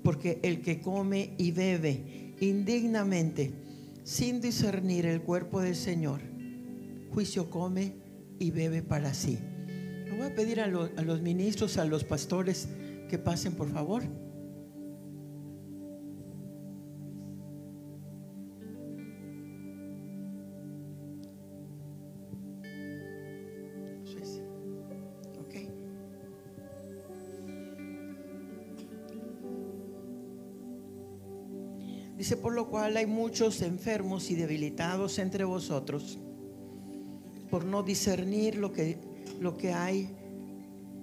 porque el que come y bebe indignamente, sin discernir el cuerpo del Señor, juicio come y bebe para sí. Le voy a pedir a, a los ministros, a los pastores, que pasen, por favor. Lo cual hay muchos enfermos y debilitados entre vosotros, por no discernir lo que, lo que hay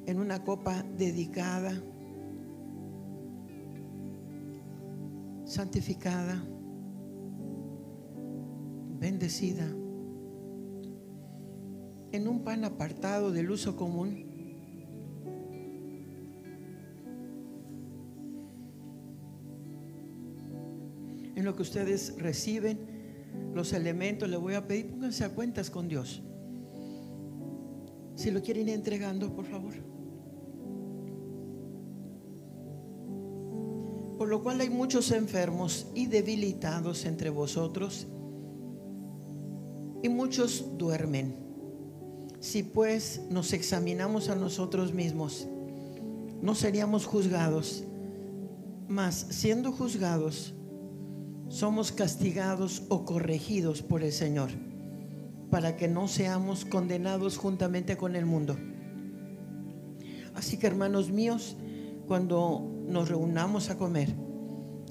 en una copa dedicada, santificada, bendecida, en un pan apartado del uso común. Lo que ustedes reciben, los elementos, les voy a pedir, pónganse a cuentas con Dios. Si lo quieren ir entregando, por favor. Por lo cual hay muchos enfermos y debilitados entre vosotros, y muchos duermen. Si pues nos examinamos a nosotros mismos, no seríamos juzgados, mas siendo juzgados, somos castigados o corregidos por el Señor, para que no seamos condenados juntamente con el mundo. Así que hermanos míos, cuando nos reunamos a comer,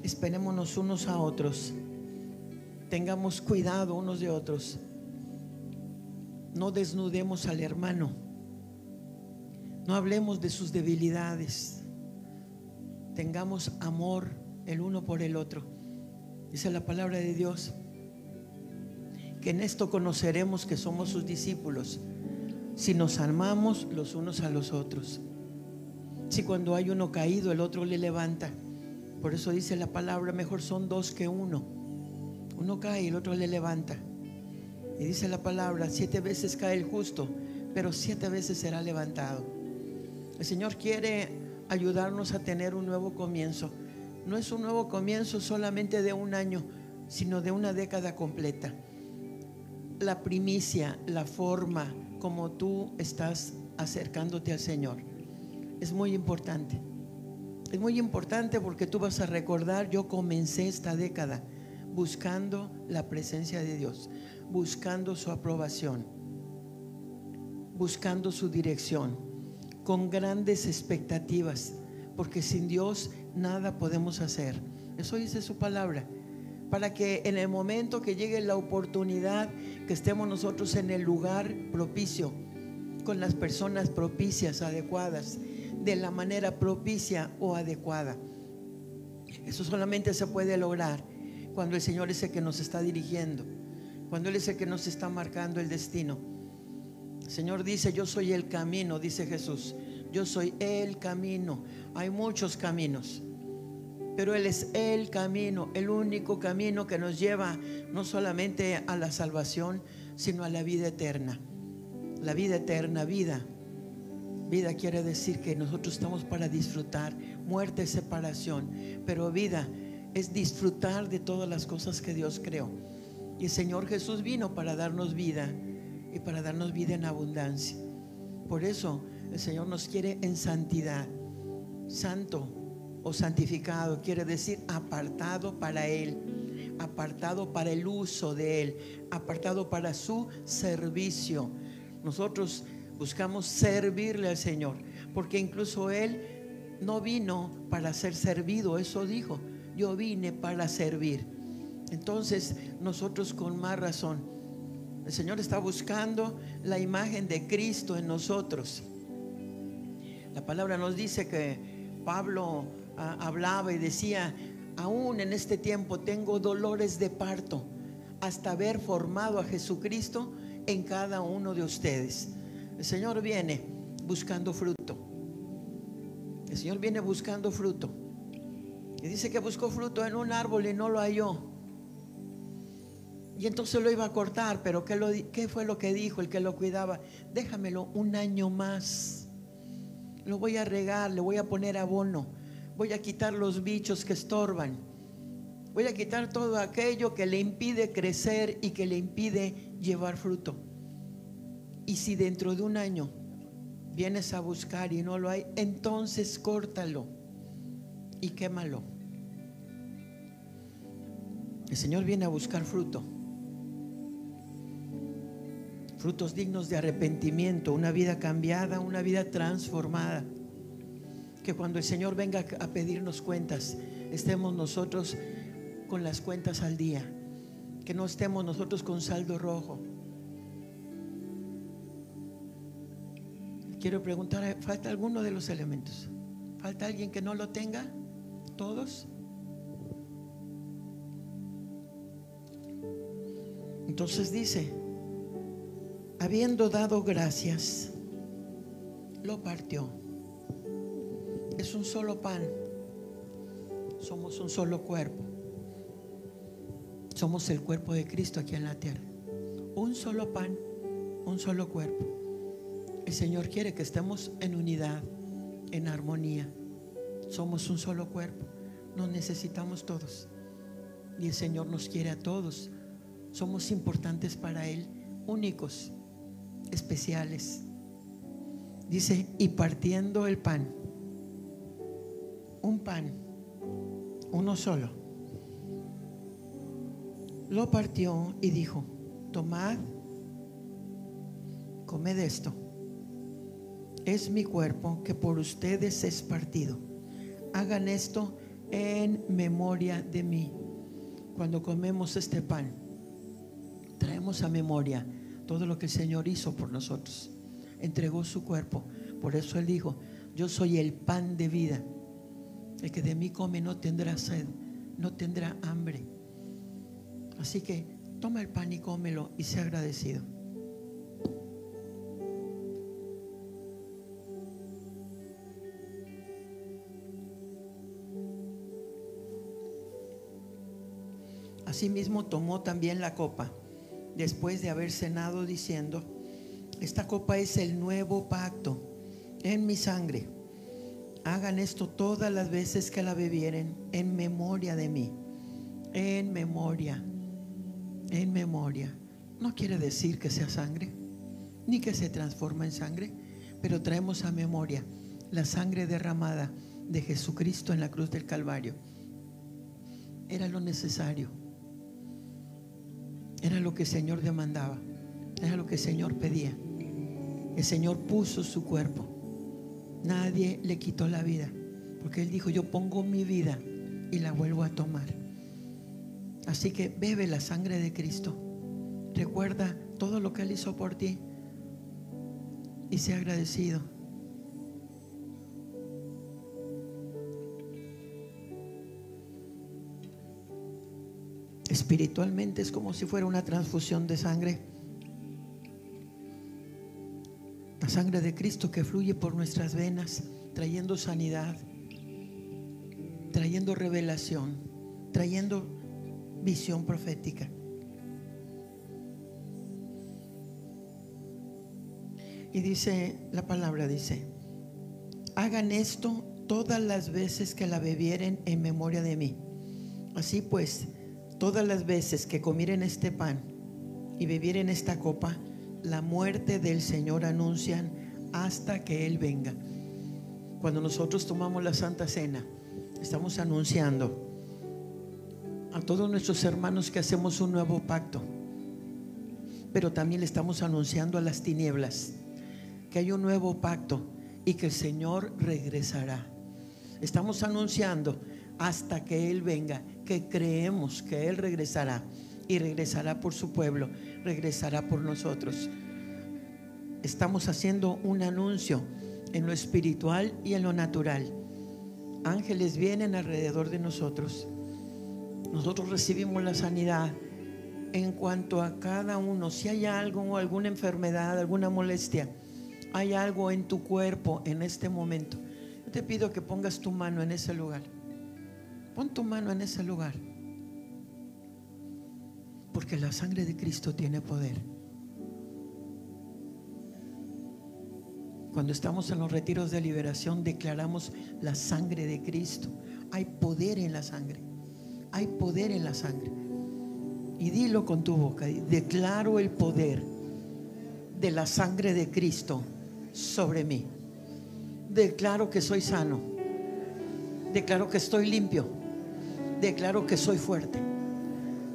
esperémonos unos a otros, tengamos cuidado unos de otros, no desnudemos al hermano, no hablemos de sus debilidades, tengamos amor el uno por el otro. Dice la palabra de Dios que en esto conoceremos que somos sus discípulos, si nos amamos los unos a los otros. Si cuando hay uno caído, el otro le levanta. Por eso dice la palabra, mejor son dos que uno. Uno cae y el otro le levanta. Y dice la palabra, siete veces cae el justo, pero siete veces será levantado. El Señor quiere ayudarnos a tener un nuevo comienzo. No es un nuevo comienzo solamente de un año, sino de una década completa. La primicia, la forma como tú estás acercándote al Señor es muy importante. Es muy importante porque tú vas a recordar, yo comencé esta década buscando la presencia de Dios, buscando su aprobación, buscando su dirección, con grandes expectativas, porque sin Dios nada podemos hacer. Eso dice su palabra. Para que en el momento que llegue la oportunidad, que estemos nosotros en el lugar propicio, con las personas propicias, adecuadas, de la manera propicia o adecuada. Eso solamente se puede lograr cuando el Señor es el que nos está dirigiendo, cuando Él es el que nos está marcando el destino. El Señor dice, yo soy el camino, dice Jesús. Yo soy el camino. Hay muchos caminos, pero Él es el camino, el único camino que nos lleva no solamente a la salvación, sino a la vida eterna. La vida eterna, vida. Vida quiere decir que nosotros estamos para disfrutar. Muerte separación, pero vida es disfrutar de todas las cosas que Dios creó. Y el Señor Jesús vino para darnos vida y para darnos vida en abundancia. Por eso el Señor nos quiere en santidad. Santo o santificado quiere decir apartado para Él, apartado para el uso de Él, apartado para su servicio. Nosotros buscamos servirle al Señor, porque incluso Él no vino para ser servido, eso dijo, yo vine para servir. Entonces nosotros con más razón, el Señor está buscando la imagen de Cristo en nosotros. La palabra nos dice que Pablo ah, hablaba y decía, aún en este tiempo tengo dolores de parto hasta haber formado a Jesucristo en cada uno de ustedes. El Señor viene buscando fruto. El Señor viene buscando fruto. Y dice que buscó fruto en un árbol y no lo halló. Y entonces lo iba a cortar, pero ¿qué, lo, ¿qué fue lo que dijo el que lo cuidaba? Déjamelo un año más. Lo voy a regar, le voy a poner abono. Voy a quitar los bichos que estorban. Voy a quitar todo aquello que le impide crecer y que le impide llevar fruto. Y si dentro de un año vienes a buscar y no lo hay, entonces córtalo y quémalo. El Señor viene a buscar fruto. Frutos dignos de arrepentimiento, una vida cambiada, una vida transformada. Que cuando el Señor venga a pedirnos cuentas, estemos nosotros con las cuentas al día. Que no estemos nosotros con saldo rojo. Quiero preguntar, ¿falta alguno de los elementos? ¿Falta alguien que no lo tenga? ¿Todos? Entonces dice, habiendo dado gracias, lo partió. Es un solo pan. Somos un solo cuerpo. Somos el cuerpo de Cristo aquí en la tierra. Un solo pan, un solo cuerpo. El Señor quiere que estemos en unidad, en armonía. Somos un solo cuerpo. Nos necesitamos todos. Y el Señor nos quiere a todos. Somos importantes para Él, únicos, especiales. Dice, y partiendo el pan, un pan, uno solo, lo partió y dijo, tomad, comed esto, es mi cuerpo que por ustedes es partido. Hagan esto en memoria de mí. Cuando comemos este pan, traemos a memoria todo lo que el Señor hizo por nosotros. Entregó su cuerpo. Por eso Él dijo, yo soy el pan de vida. El que de mí come no tendrá sed, no tendrá hambre. Así que toma el pan y cómelo y sea agradecido. Asimismo tomó también la copa después de haber cenado diciendo, esta copa es el nuevo pacto en mi sangre. Hagan esto todas las veces que la bebieren en memoria de mí. En memoria. En memoria. No quiere decir que sea sangre, ni que se transforma en sangre, pero traemos a memoria la sangre derramada de Jesucristo en la cruz del Calvario. Era lo necesario. Era lo que el Señor demandaba. Era lo que el Señor pedía. El Señor puso su cuerpo. Nadie le quitó la vida. Porque Él dijo, yo pongo mi vida y la vuelvo a tomar. Así que bebe la sangre de Cristo. Recuerda todo lo que Él hizo por ti. Y sea agradecido. Espiritualmente es como si fuera una transfusión de sangre. La sangre de Cristo que fluye por nuestras venas, trayendo sanidad, trayendo revelación, trayendo visión profética. Y dice, la palabra dice, hagan esto todas las veces que la bebieren en memoria de mí. Así pues, todas las veces que comieren este pan y bebieren esta copa, la muerte del Señor anuncian hasta que Él venga. Cuando nosotros tomamos la Santa Cena, estamos anunciando a todos nuestros hermanos que hacemos un nuevo pacto, pero también le estamos anunciando a las tinieblas que hay un nuevo pacto y que el Señor regresará. Estamos anunciando hasta que Él venga, que creemos que Él regresará y regresará por su pueblo, regresará por nosotros. Estamos haciendo un anuncio en lo espiritual y en lo natural. Ángeles vienen alrededor de nosotros. Nosotros recibimos la sanidad en cuanto a cada uno. Si hay algo o alguna enfermedad, alguna molestia, hay algo en tu cuerpo en este momento. Yo te pido que pongas tu mano en ese lugar. Pon tu mano en ese lugar. Porque la sangre de Cristo tiene poder. Cuando estamos en los retiros de liberación declaramos la sangre de Cristo. Hay poder en la sangre. Hay poder en la sangre. Y dilo con tu boca. Declaro el poder de la sangre de Cristo sobre mí. Declaro que soy sano. Declaro que estoy limpio. Declaro que soy fuerte.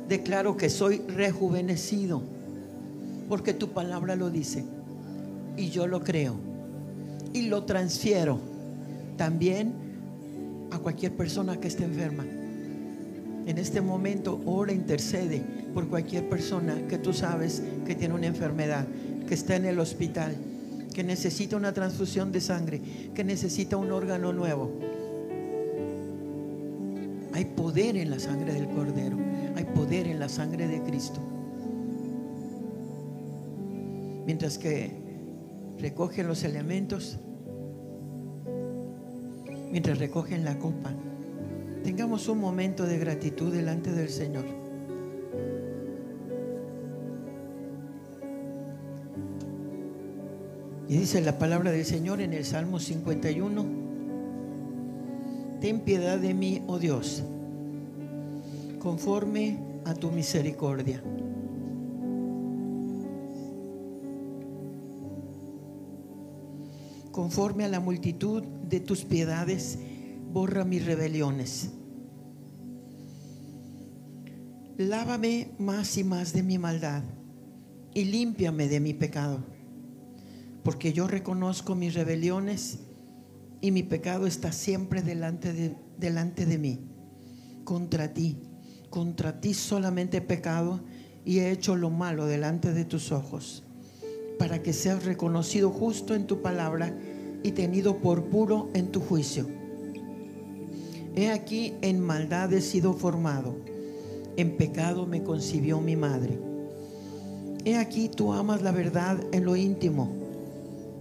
Declaro que soy rejuvenecido. Porque tu palabra lo dice. Y yo lo creo. Y lo transfiero también a cualquier persona que esté enferma. En este momento, ora, intercede por cualquier persona que tú sabes que tiene una enfermedad, que está en el hospital, que necesita una transfusión de sangre, que necesita un órgano nuevo. Hay poder en la sangre del Cordero, hay poder en la sangre de Cristo. Mientras que recogen los elementos, mientras recogen la copa, tengamos un momento de gratitud delante del Señor. Y dice la palabra del Señor en el Salmo 51, ten piedad de mí, oh Dios, conforme a tu misericordia. Conforme a la multitud de tus piedades, borra mis rebeliones. Lávame más y más de mi maldad y límpiame de mi pecado, porque yo reconozco mis rebeliones y mi pecado está siempre delante de, delante de mí. Contra ti, contra ti solamente he pecado y he hecho lo malo delante de tus ojos, para que seas reconocido justo en tu palabra y tenido por puro en tu juicio. He aquí en maldad he sido formado, en pecado me concibió mi madre. He aquí tú amas la verdad en lo íntimo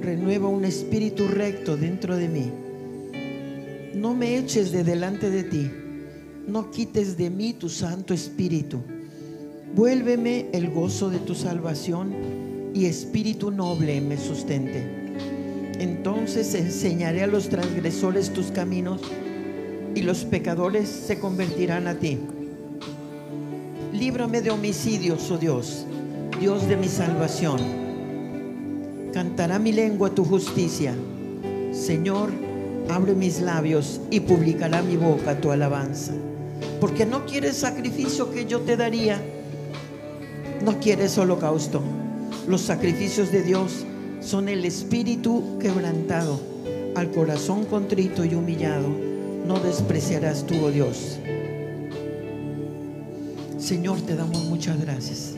Renueva un espíritu recto dentro de mí. No me eches de delante de ti. No quites de mí tu santo espíritu. Vuélveme el gozo de tu salvación y espíritu noble me sustente. Entonces enseñaré a los transgresores tus caminos y los pecadores se convertirán a ti. Líbrame de homicidios, oh Dios, Dios de mi salvación. Cantará mi lengua tu justicia. Señor, abre mis labios y publicará mi boca tu alabanza. Porque no quieres sacrificio que yo te daría. No quieres holocausto. Los sacrificios de Dios son el espíritu quebrantado, al corazón contrito y humillado. No despreciarás tú, oh Dios. Señor, te damos muchas gracias.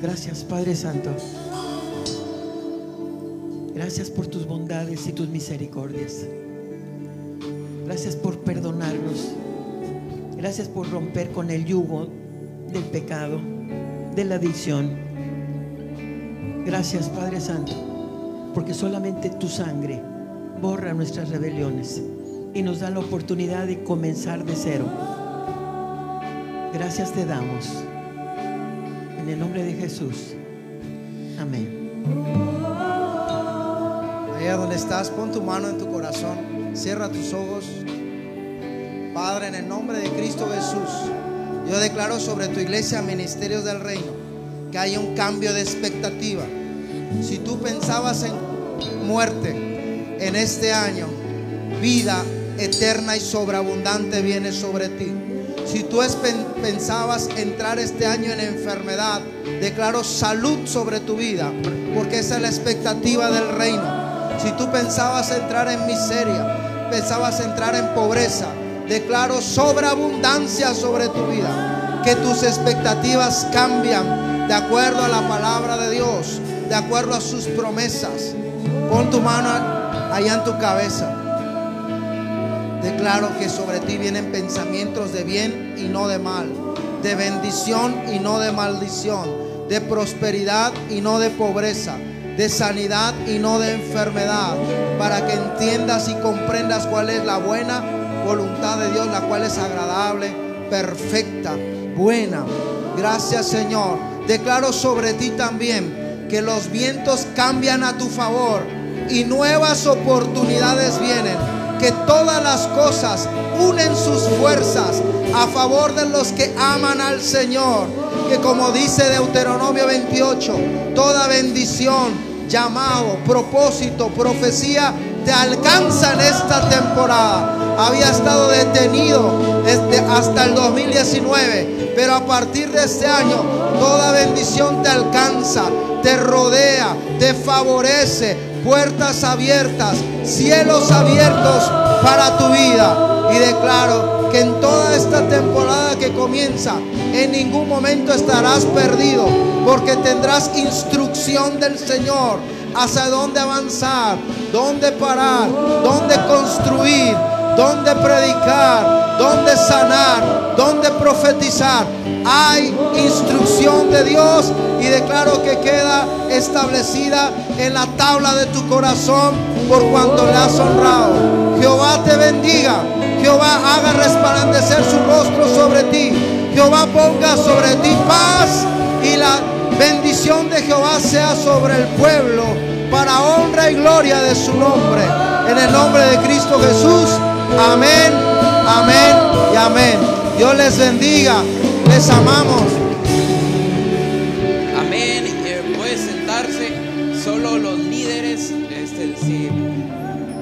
Gracias, Padre Santo. Gracias por tus bondades y tus misericordias. Gracias por perdonarnos. Gracias por romper con el yugo del pecado, de la adicción. Gracias, Padre Santo, porque solamente tu sangre borra nuestras rebeliones y nos da la oportunidad de comenzar de cero. Gracias te damos. En el nombre de Jesús. Amén. Allá donde estás, pon tu mano en tu corazón, cierra tus ojos. Padre, en el nombre de Cristo Jesús, yo declaro sobre tu iglesia Ministerios del Reino que haya un cambio de expectativa. Si tú pensabas en muerte en este año, vida eterna y sobreabundante viene sobre ti. Si tú pensabas entrar este año en enfermedad, declaro salud sobre tu vida, porque esa es la expectativa del reino. Si tú pensabas entrar en miseria, pensabas entrar en pobreza, declaro sobreabundancia sobre tu vida. Que tus expectativas cambian de acuerdo a la palabra de Dios, de acuerdo a sus promesas. Pon tu mano allá en tu cabeza. Declaro que sobre ti vienen pensamientos de bien y no de mal, de bendición y no de maldición, de prosperidad y no de pobreza, de sanidad y no de enfermedad, para que entiendas y comprendas cuál es la buena voluntad de Dios, la cual es agradable, perfecta, buena. Gracias Señor. Declaro sobre ti también que los vientos cambian a tu favor y nuevas oportunidades vienen que todas las cosas unen sus fuerzas a favor de los que aman al Señor. Que como dice Deuteronomio 28, toda bendición, llamado, propósito, profecía te alcanza en esta temporada. Había estado detenido desde hasta el 2019, pero a partir de este año toda bendición te alcanza, te rodea, te favorece, puertas abiertas, cielos abiertos para tu vida. Y declaro en toda esta temporada que comienza, en ningún momento estarás perdido, porque tendrás instrucción del Señor hacia dónde avanzar, dónde parar, dónde construir, dónde predicar, dónde sanar, dónde profetizar. Hay instrucción de Dios y declaro que queda establecida en la tabla de tu corazón por cuanto le has honrado. Jehová te bendiga. Jehová haga resplandecer su rostro sobre ti. Jehová ponga sobre ti paz y la bendición de Jehová sea sobre el pueblo para honra y gloria de su nombre. En el nombre de Cristo Jesús. Amén, amén y amén. Dios les bendiga. Les amamos.